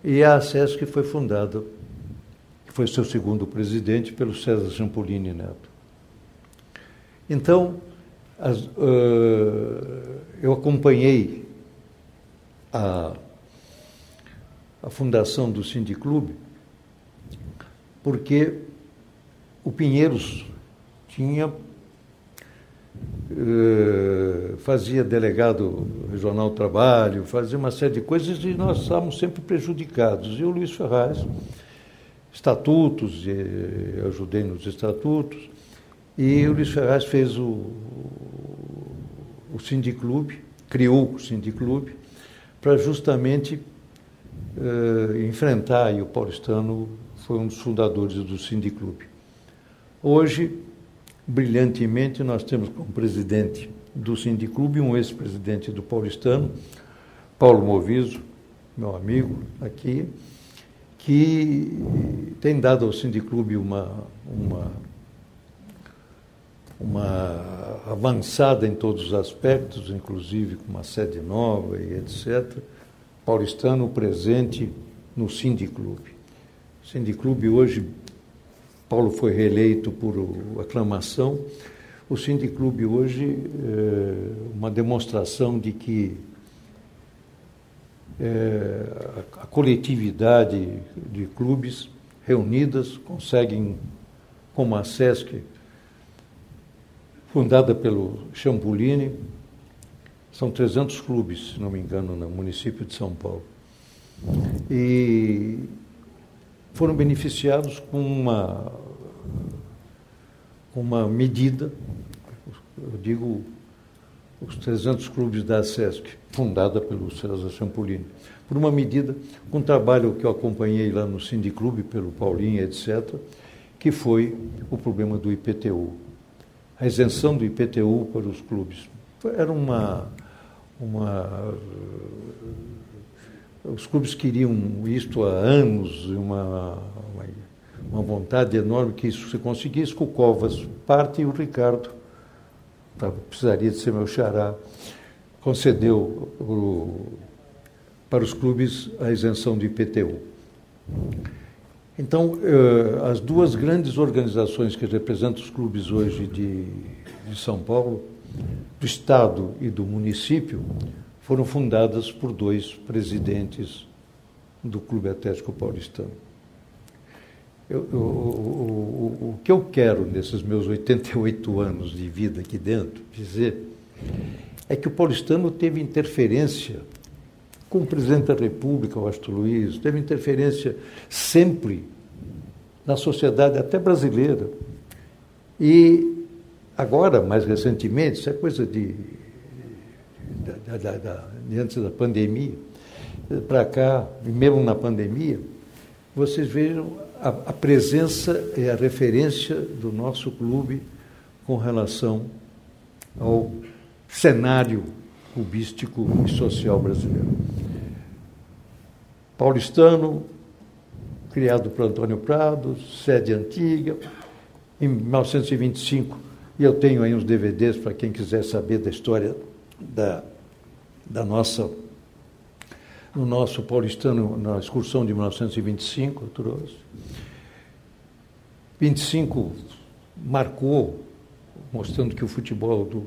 E a SESC foi fundada foi seu segundo presidente, pelo César Champolini Neto. Então, as, uh, eu acompanhei a, a fundação do Sindiclube porque o Pinheiros tinha uh, fazia delegado regional do trabalho, fazia uma série de coisas e nós estávamos sempre prejudicados. E o Luiz Ferraz, estatutos, ajudei nos estatutos, e o Luiz Ferraz fez o, o Sindiclube, criou o Sindiclube, para justamente uh, enfrentar, e o paulistano foi um dos fundadores do Sindiclube. Hoje, brilhantemente, nós temos como presidente do Sindiclube um ex-presidente do paulistano, Paulo Moviso, meu amigo aqui, que tem dado ao Sindiclube uma, uma uma avançada em todos os aspectos, inclusive com uma sede nova e etc. Paulistano presente no Sindiclube. O Sindiclube hoje, Paulo foi reeleito por aclamação. O Sindiclube hoje é uma demonstração de que é, a coletividade de clubes reunidas conseguem, como a SESC, fundada pelo Champolini. São 300 clubes, se não me engano, no município de São Paulo. E foram beneficiados com uma, uma medida, eu digo os 300 clubes da SESC, fundada pelo César Champolini, por uma medida, com um trabalho que eu acompanhei lá no Sindiclube, pelo Paulinho, etc., que foi o problema do IPTU a isenção do IPTU para os clubes. Era uma. uma os clubes queriam isto há anos, uma, uma vontade enorme que isso se conseguisse, com o Covas parte e o Ricardo, tá, precisaria de ser meu xará, concedeu o, para os clubes a isenção do IPTU. Então, uh, as duas grandes organizações que representam os clubes hoje de, de São Paulo, do Estado e do município, foram fundadas por dois presidentes do Clube Atlético Paulistano. Eu, eu, o, o, o que eu quero nesses meus 88 anos de vida aqui dentro dizer é que o paulistano teve interferência com o presidente da República, o Astro Luiz, teve interferência sempre na sociedade, até brasileira. E agora, mais recentemente, isso é coisa de, da, da, da, de antes da pandemia, para cá, mesmo na pandemia, vocês vejam a, a presença e a referência do nosso clube com relação ao cenário cubístico e social brasileiro. Paulistano, criado por Antônio Prado, sede antiga, em 1925, e eu tenho aí uns DVDs para quem quiser saber da história da, da nossa no nosso paulistano, na excursão de 1925, eu trouxe. 25 marcou, mostrando que o futebol do,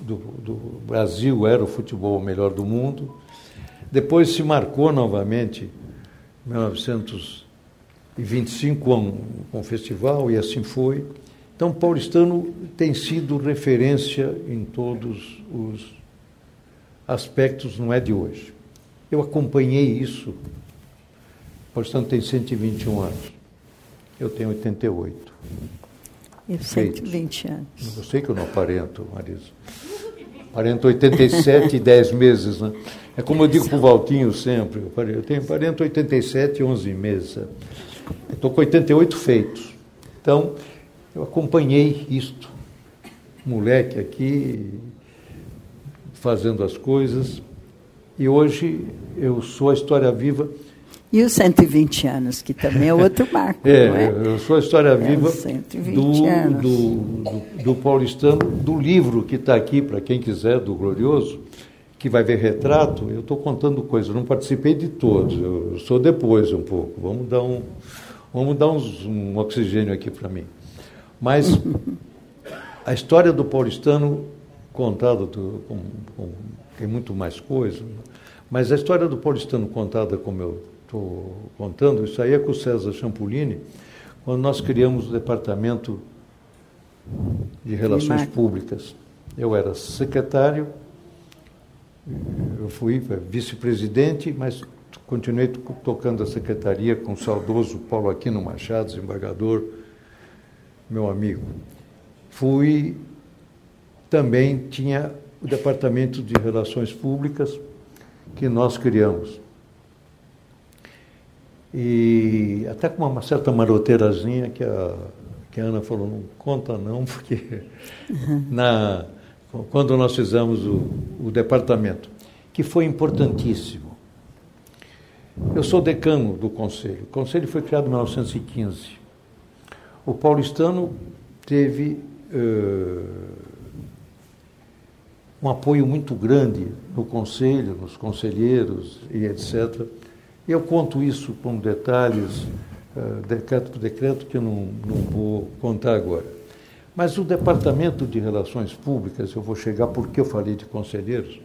do, do, Brasil era o futebol melhor do mundo. Depois se marcou novamente, em 1925, com, com o festival, e assim foi. Então, paulistano tem sido referência em todos os aspectos, não é de hoje. Eu acompanhei isso. O paulistano tem 121 anos. Eu tenho 88. Eu 120 anos. Eu sei que eu não aparento, Marisa. Aparento 87 e 10 meses, né? É como eu digo para o Valtinho sempre, eu tenho 40, 87 e 11 meses. Estou com 88 feitos. Então, eu acompanhei isto. Moleque aqui, fazendo as coisas. E hoje eu sou a história viva e os 120 anos, que também é outro <laughs> marco. é, é? eu sou a história é, viva do, do, do, do, paulistano, do livro que está aqui, para quem quiser, do Glorioso, que vai ver retrato. Eu estou contando coisas, não participei de todos, eu sou depois um pouco. Vamos dar um, Vamos dar uns, um oxigênio aqui para mim. Mas <laughs> a história do paulistano contada do, com, com, tem muito mais coisa, mas a história do paulistano contada como eu estou contando, isso aí é com o César Champolini, quando nós criamos o departamento de relações públicas. Eu era secretário, eu fui vice-presidente, mas continuei tocando a secretaria com o saudoso Paulo Aquino Machado, desembargador, meu amigo. Fui também tinha o departamento de relações públicas que nós criamos. E até com uma certa maroteirazinha que a, que a Ana falou, não conta não, <laughs> porque <laughs> na, quando nós fizemos o, o departamento, que foi importantíssimo. Eu sou decano do Conselho. O Conselho foi criado em 1915. O paulistano teve uh, um apoio muito grande no Conselho, nos conselheiros e etc. Eu conto isso com detalhes, uh, decreto por decreto, que eu não, não vou contar agora. Mas o Departamento de Relações Públicas, eu vou chegar porque eu falei de conselheiros,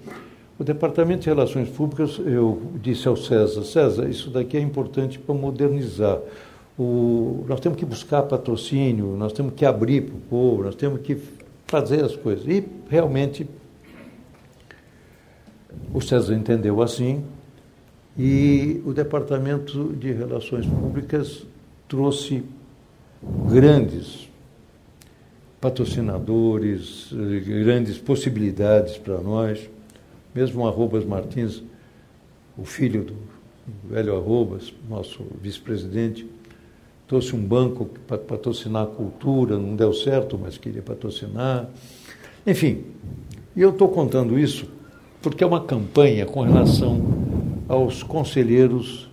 o Departamento de Relações Públicas, eu disse ao César, César, isso daqui é importante para modernizar. O, nós temos que buscar patrocínio, nós temos que abrir para o povo, nós temos que fazer as coisas. E realmente o César entendeu assim, e o Departamento de Relações Públicas trouxe grandes patrocinadores, grandes possibilidades para nós. Mesmo o Arrobas Martins, o filho do velho Arrobas, nosso vice-presidente, trouxe um banco para patrocinar a cultura, não deu certo, mas queria patrocinar. Enfim, e eu estou contando isso porque é uma campanha com relação aos conselheiros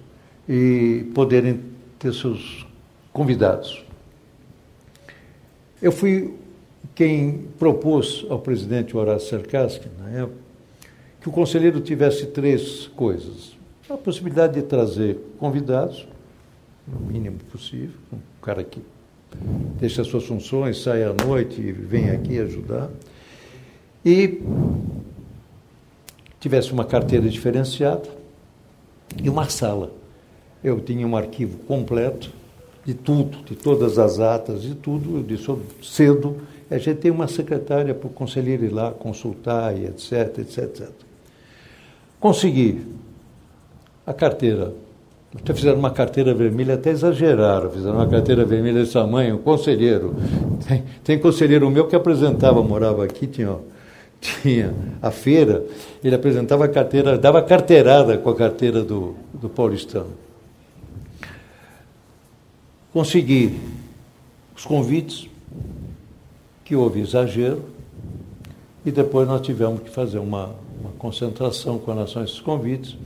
e poderem ter seus convidados. Eu fui quem propôs ao presidente Horácio Serkaski, na época, que o conselheiro tivesse três coisas. A possibilidade de trazer convidados, no mínimo possível, um cara que deixa as suas funções, sai à noite e vem aqui ajudar. E tivesse uma carteira diferenciada e uma sala. Eu tinha um arquivo completo de tudo, de todas as atas, de tudo. Eu disse cedo. A gente tem uma secretária para o conselheiro ir lá consultar e etc, etc, etc. Consegui a carteira. Até fizeram uma carteira vermelha, até exageraram. Fizeram uma carteira vermelha desse tamanho, conselheiro. Tem, tem conselheiro meu que apresentava, morava aqui, tinha. Tinha a feira, ele apresentava a carteira, dava carteirada com a carteira do, do paulistano. Consegui os convites, que houve exagero, e depois nós tivemos que fazer uma, uma concentração com relação a esses convites.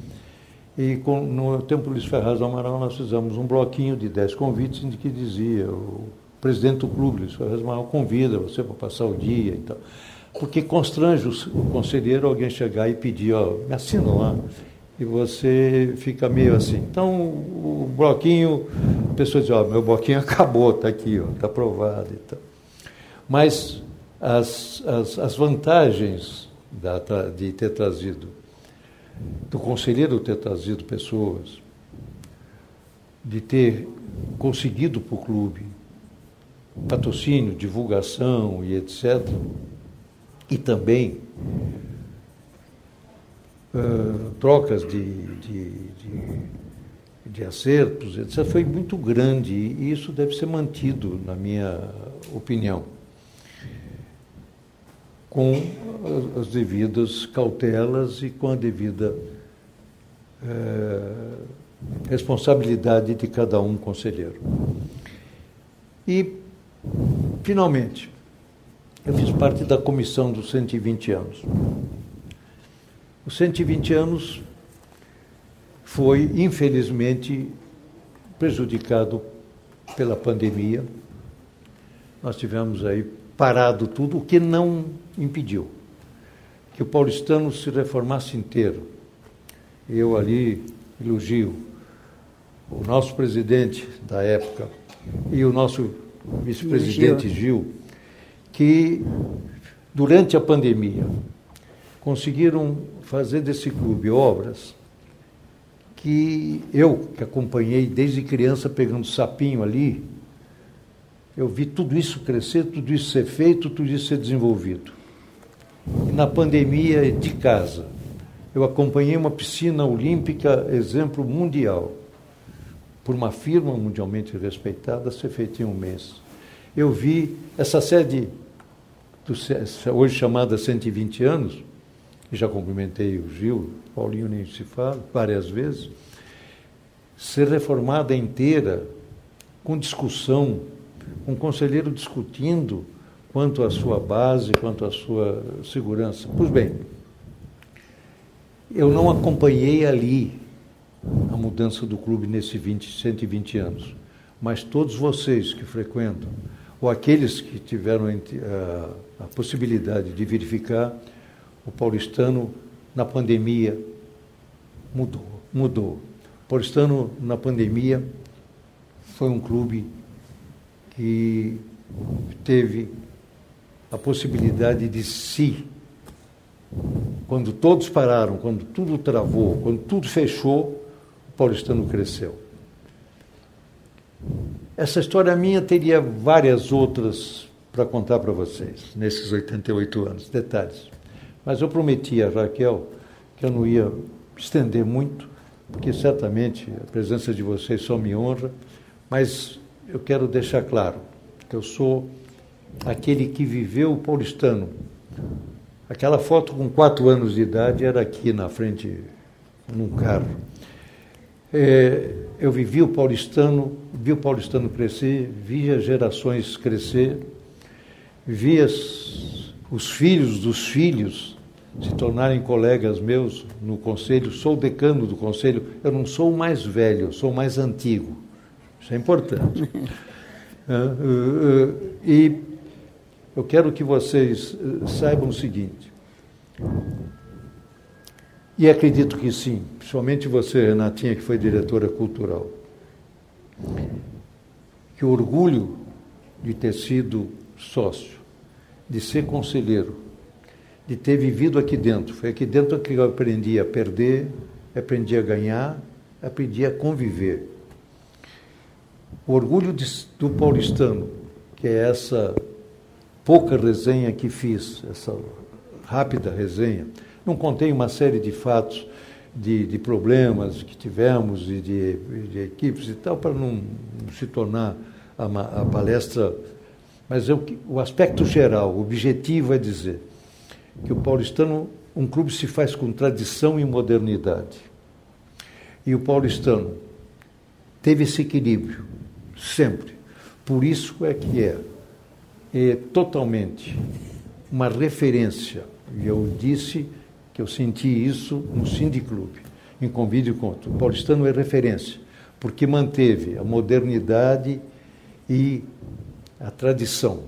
E com, no tempo Luiz Ferraz do Amaral nós fizemos um bloquinho de dez convites em que dizia o presidente do clube, Luiz Ferraz do Amaral, convida você para passar o dia e tal porque constrange o conselheiro alguém chegar e pedir, ó, me assina lá. E você fica meio assim. Então, o bloquinho, a pessoa diz, ó, meu bloquinho <laughs> acabou, está aqui, está aprovado e tal. Mas as, as, as vantagens da, de ter trazido, do conselheiro ter trazido pessoas, de ter conseguido para o clube patrocínio, divulgação e etc., e também uh, trocas de, de, de, de, acertos, etc., foi muito grande e isso deve ser mantido, na minha opinião, com as devidas cautelas e com a devida uh, responsabilidade de cada um conselheiro. E, finalmente, eu fiz parte da comissão dos 120 anos. Os 120 anos foi, infelizmente, prejudicado pela pandemia. Nós tivemos aí parado tudo, o que não impediu que o paulistano se reformasse inteiro. Eu ali elogio o nosso presidente da época e o nosso vice-presidente Gil. Que durante a pandemia conseguiram fazer desse clube obras que eu, que acompanhei desde criança pegando sapinho ali, eu vi tudo isso crescer, tudo isso ser feito, tudo isso ser desenvolvido. E na pandemia de casa, eu acompanhei uma piscina olímpica, exemplo mundial, por uma firma mundialmente respeitada, ser feita em um mês. Eu vi essa sede, hoje chamada 120 anos, já cumprimentei o Gil, Paulinho nem se fala, várias vezes, ser reformada inteira, com discussão, um conselheiro discutindo quanto à sua base, quanto à sua segurança. Pois bem, eu não acompanhei ali a mudança do clube nesses 20, 120 anos, mas todos vocês que frequentam, ou aqueles que tiveram a, a possibilidade de verificar, o paulistano na pandemia mudou, mudou. O paulistano na pandemia foi um clube que teve a possibilidade de se quando todos pararam, quando tudo travou, quando tudo fechou, o paulistano cresceu. Essa história minha teria várias outras para contar para vocês, nesses 88 anos, detalhes. Mas eu prometi a Raquel que eu não ia estender muito, porque certamente a presença de vocês só me honra, mas eu quero deixar claro que eu sou aquele que viveu o paulistano Aquela foto com quatro anos de idade era aqui na frente, num carro. É, eu vivi o paulistano, vi o paulistano crescer, vi as gerações crescer, vi as, os filhos dos filhos se tornarem colegas meus no conselho. Sou decano do conselho, eu não sou o mais velho, eu sou o mais antigo. Isso é importante. <laughs> e eu quero que vocês saibam o seguinte. E acredito que sim, principalmente você, Renatinha, que foi diretora cultural. Que o orgulho de ter sido sócio, de ser conselheiro, de ter vivido aqui dentro. Foi aqui dentro que eu aprendi a perder, aprendi a ganhar, aprendi a conviver. O orgulho de, do paulistano, que é essa pouca resenha que fiz, essa rápida resenha, não contei uma série de fatos, de, de problemas que tivemos e de, de, equipes e tal, para não, se tornar a, a palestra. Mas eu, o aspecto geral, o objetivo é dizer que o paulistano, um clube se faz com tradição e modernidade. E o paulistano teve esse equilíbrio, sempre. Por isso é que é é totalmente uma referência. E eu disse que eu senti isso no Cindy Club, em convite com o paulistano é referência, porque manteve a modernidade e a tradição,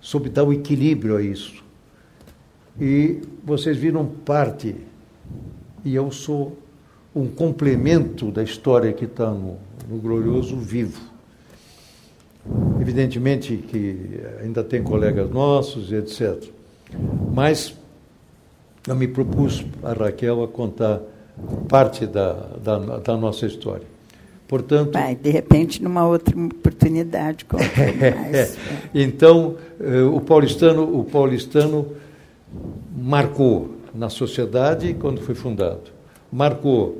sob tal equilíbrio a isso. E vocês viram parte, e eu sou um complemento da história que está no, no Glorioso Vivo. Evidentemente que ainda tem colegas nossos e etc. Mas eu me propus a Raquel a contar parte da, da, da nossa história. Portanto, Vai, de repente, numa outra oportunidade. <laughs> mais. então, eh, o paulistano, o paulistano marcou na sociedade quando foi fundado. Marcou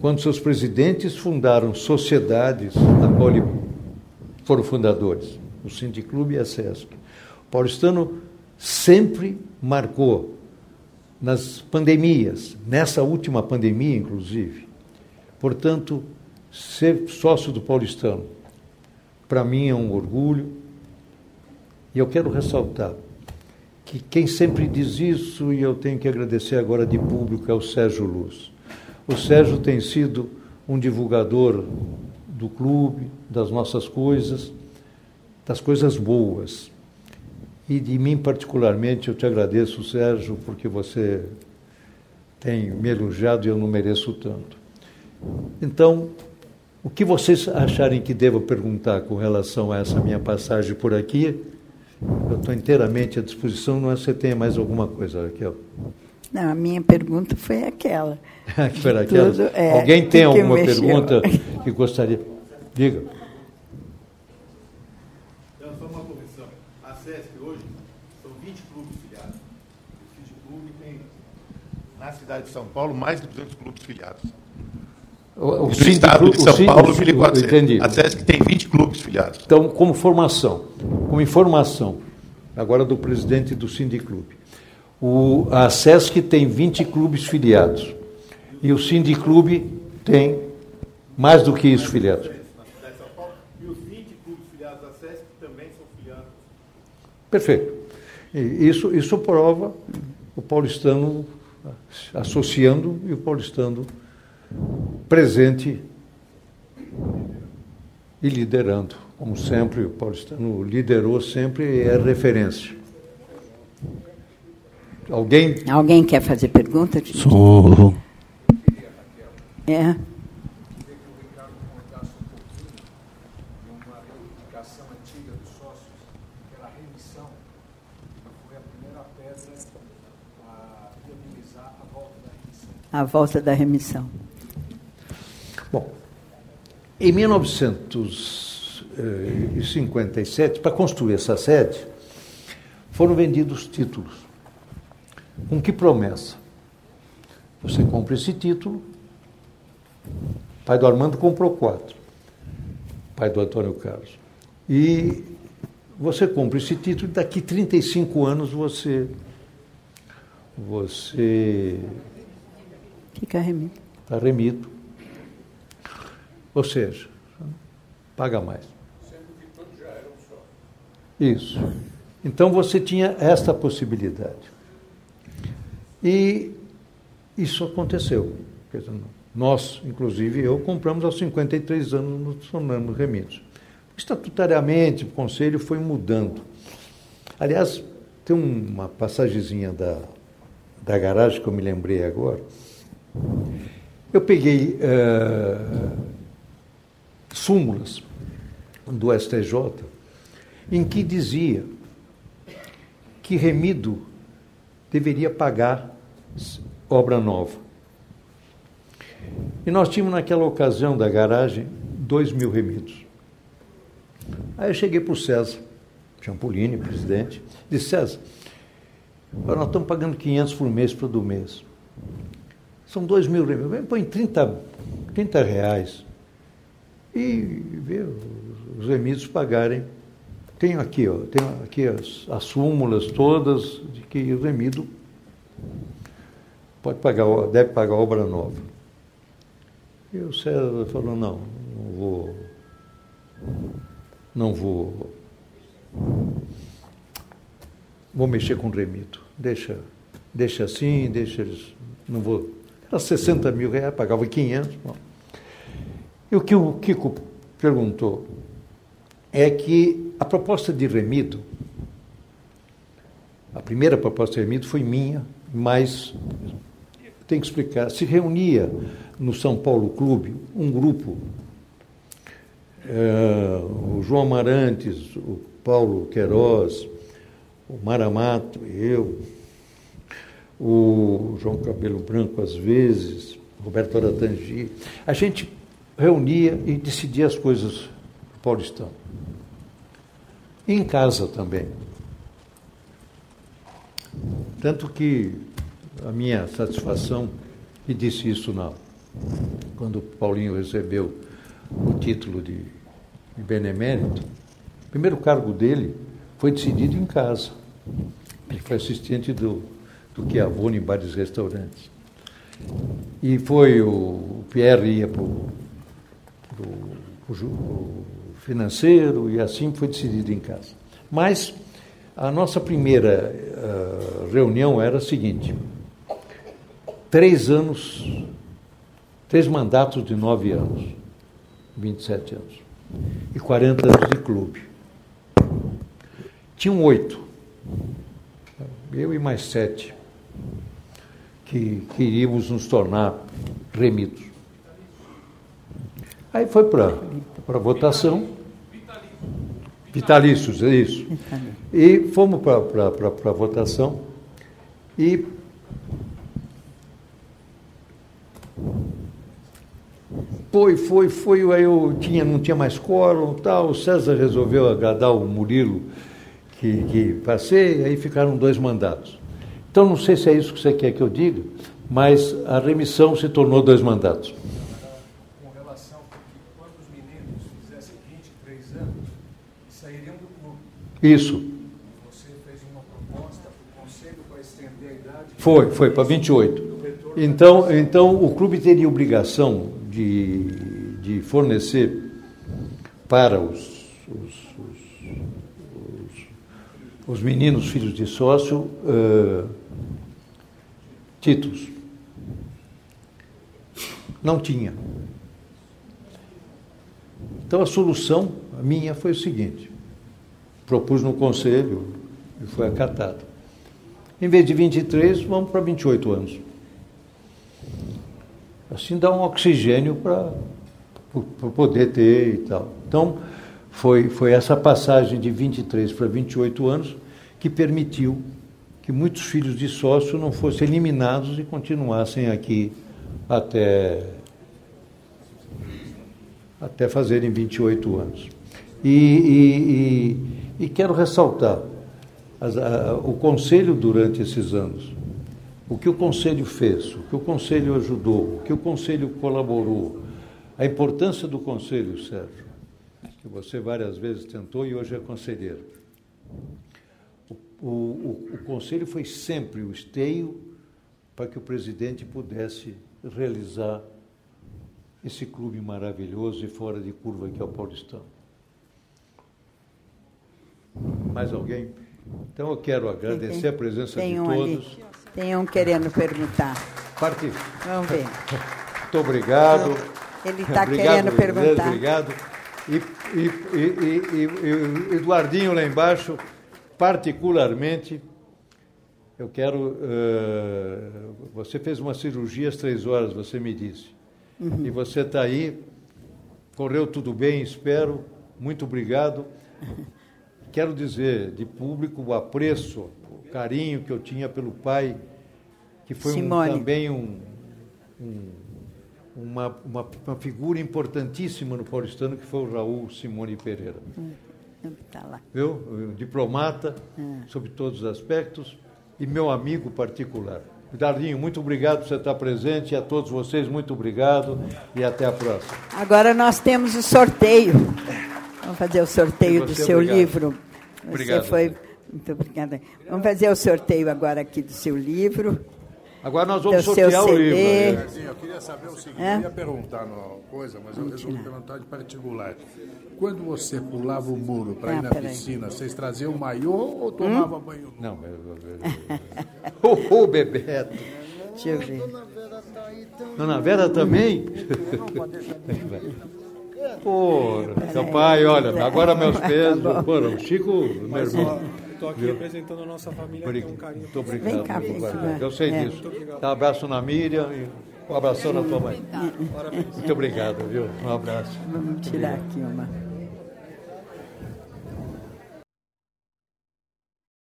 quando seus presidentes fundaram sociedades na qual foram fundadores, o Clube e a SESC. O paulistano sempre marcou nas pandemias, nessa última pandemia, inclusive. Portanto, ser sócio do paulistano, para mim é um orgulho. E eu quero ressaltar que quem sempre diz isso, e eu tenho que agradecer agora de público, é o Sérgio Luz. O Sérgio tem sido um divulgador do clube, das nossas coisas, das coisas boas. E de mim, particularmente, eu te agradeço, Sérgio, porque você tem me elogiado e eu não mereço tanto. Então, O que vocês acharem que devo perguntar com relação a essa minha passagem por aqui, eu estou inteiramente à disposição, não é você tenha mais alguma coisa, Raquel. Não, a minha pergunta foi aquela. <laughs> foi aquela? Tudo, é, Alguém tem alguma pergunta <laughs> que gostaria? Diga. Então, só uma correção. A SESC hoje são 20 clubes filiados. O Clube tem, na cidade de São Paulo, mais de 200 clubes filiados. O, o estado de São o, Paulo, o, 1.400. Entendi. A SESC tem 20 clubes filiados. Então, como formação, como informação, agora do presidente do Sindiclube. O, a SESC tem 20 clubes filiados. E o Sindiclube tem mais do que isso filiados. E os 20 clubes filiados da SESC também são filiados. Perfeito. E isso, isso prova o paulistano associando e o paulistano presente e liderando. Como sempre, o paulistano liderou sempre e é referência. Alguém? Alguém quer fazer pergunta? Sou. É. a volta da remissão. Em 1957, para construir essa sede, foram vendidos títulos. Com que promessa? Você compra esse título. O pai do Armando comprou quatro. O pai do Antônio Carlos. E você compra esse título e daqui 35 anos você você Fica remido. Está remido. Ou seja, paga mais. Isso. Então você tinha esta possibilidade. E isso aconteceu. Nós, inclusive eu, compramos aos 53 anos, nos tornamos remidos. Estatutariamente, o conselho foi mudando. Aliás, tem uma passagemzinha da, da garagem que eu me lembrei agora eu peguei uh, súmulas do STJ em que dizia que remido deveria pagar obra nova. E nós tínhamos naquela ocasião da garagem dois mil remidos. Aí eu cheguei para o César Champolini, presidente, disse, César, nós estamos pagando 500 por mês para do mês. São dois mil reais. Põe 30, 30 reais e vê os remidos pagarem. Tenho aqui, ó, tenho aqui as, as súmulas todas de que o remido pode pagar, deve pagar obra nova. E o César falou, não, não vou, não vou, vou mexer com o remido. Deixa, deixa assim, deixa eles, não vou era 60 mil reais, pagava 500. Bom. E o que o Kiko perguntou é que a proposta de remido, a primeira proposta de remido foi minha, mas tem que explicar, se reunia no São Paulo Clube um grupo, é, o João Amarantes, o Paulo Queiroz, o Maramato, eu, o João Cabelo Branco às vezes, Roberto Aratangi. A gente reunia e decidia as coisas paulistano. E em casa também. Tanto que a minha satisfação, e disse isso na, quando o Paulinho recebeu o título de, de benemérito, o primeiro cargo dele foi decidido em casa. Ele foi assistente do do avô em vários restaurantes. E foi o, Pierre ia para o financeiro e assim foi decidido em casa. Mas a nossa primeira uh, reunião era a seguinte: três anos, três mandatos de nove anos, 27 anos, e 40 anos de clube. Tinham oito, eu e mais sete que queríamos nos tornar remidos. Aí foi para votação. Vitalícios, é isso. E fomos para a votação. E foi, foi, foi, aí eu tinha, não tinha mais quórum tal, o César resolveu agradar o Murilo que, que passei, aí ficaram dois mandatos. Então não sei se é isso que você quer que eu diga, mas a remissão se tornou dois mandatos. Com relação a que quando os meninos fizessem 23 anos, sairiam do clube. Isso. Você fez uma proposta para o conselho para estender a idade. Foi, foi para 28. Então, então o clube teria obrigação de, de fornecer para os, os, os, os meninos filhos de sócio uh, títulos. Não tinha. Então a solução, a minha, foi o seguinte: propus no conselho e foi acatado. Em vez de 23, vamos para 28 anos. Assim dá um oxigênio para poder ter e tal. Então, foi, foi essa passagem de 23 para 28 anos que permitiu que muitos filhos de sócio não fossem eliminados e continuassem aqui até, até fazerem 28 anos. E, e, e, e quero ressaltar as, a, o conselho durante esses anos o que o Conselho fez, o que o Conselho ajudou, o que o Conselho colaborou, a importância do Conselho, Sérgio, que você várias vezes tentou e hoje é conselheiro. O, o, o Conselho foi sempre o esteio para que o presidente pudesse realizar esse clube maravilhoso e fora de curva que é o Paulistão. Mais alguém? Então eu quero agradecer tem, a presença de um todos. Ali. Tem um querendo perguntar. Parte. Vamos ver. <laughs> Muito obrigado. Ele está querendo perguntar. Obrigado. E, e, e, e, Eduardinho lá embaixo, particularmente, eu quero. Uh, você fez uma cirurgia às três horas, você me disse. Uhum. E você está aí, correu tudo bem, espero. Muito obrigado. <laughs> Quero dizer de público o apreço carinho que eu tinha pelo pai, que foi um, também um, um, uma, uma, uma, figura importantíssima no paulistano, que foi o Raul Simone Pereira. Hum, tá lá. Viu? Diplomata, hum. sob todos os aspectos, e meu amigo particular. Darlinho, muito obrigado por você estar presente, e a todos vocês, muito obrigado, e até a próxima. Agora nós temos o sorteio. Vamos fazer o sorteio do seu obrigado. livro. Você obrigado. foi muito obrigada. Vamos fazer o sorteio agora aqui do seu livro. Agora nós vamos sortear o livro. Né? Eu queria saber o seguinte, é? eu ia perguntar uma coisa, mas eu resolvi perguntar de particular. Quando você pulava o muro para ah, ir na piscina, aí. vocês traziam o maiô ou tomava hum? banho? Não, o, o <laughs> Bebeto. Deixa eu ver. Dona Vera também? <laughs> Pô, seu pai, olha, agora meus <laughs> pesos. Pô, o Chico, meu irmão. Estou aqui representando a nossa família, tem um carinho. Muito obrigado. Vem cá, vem cá. Eu sei é. disso. Dá um abraço na Miriam e um abração na tua mãe. Muito obrigado, viu? Um abraço. Vamos tirar aqui uma.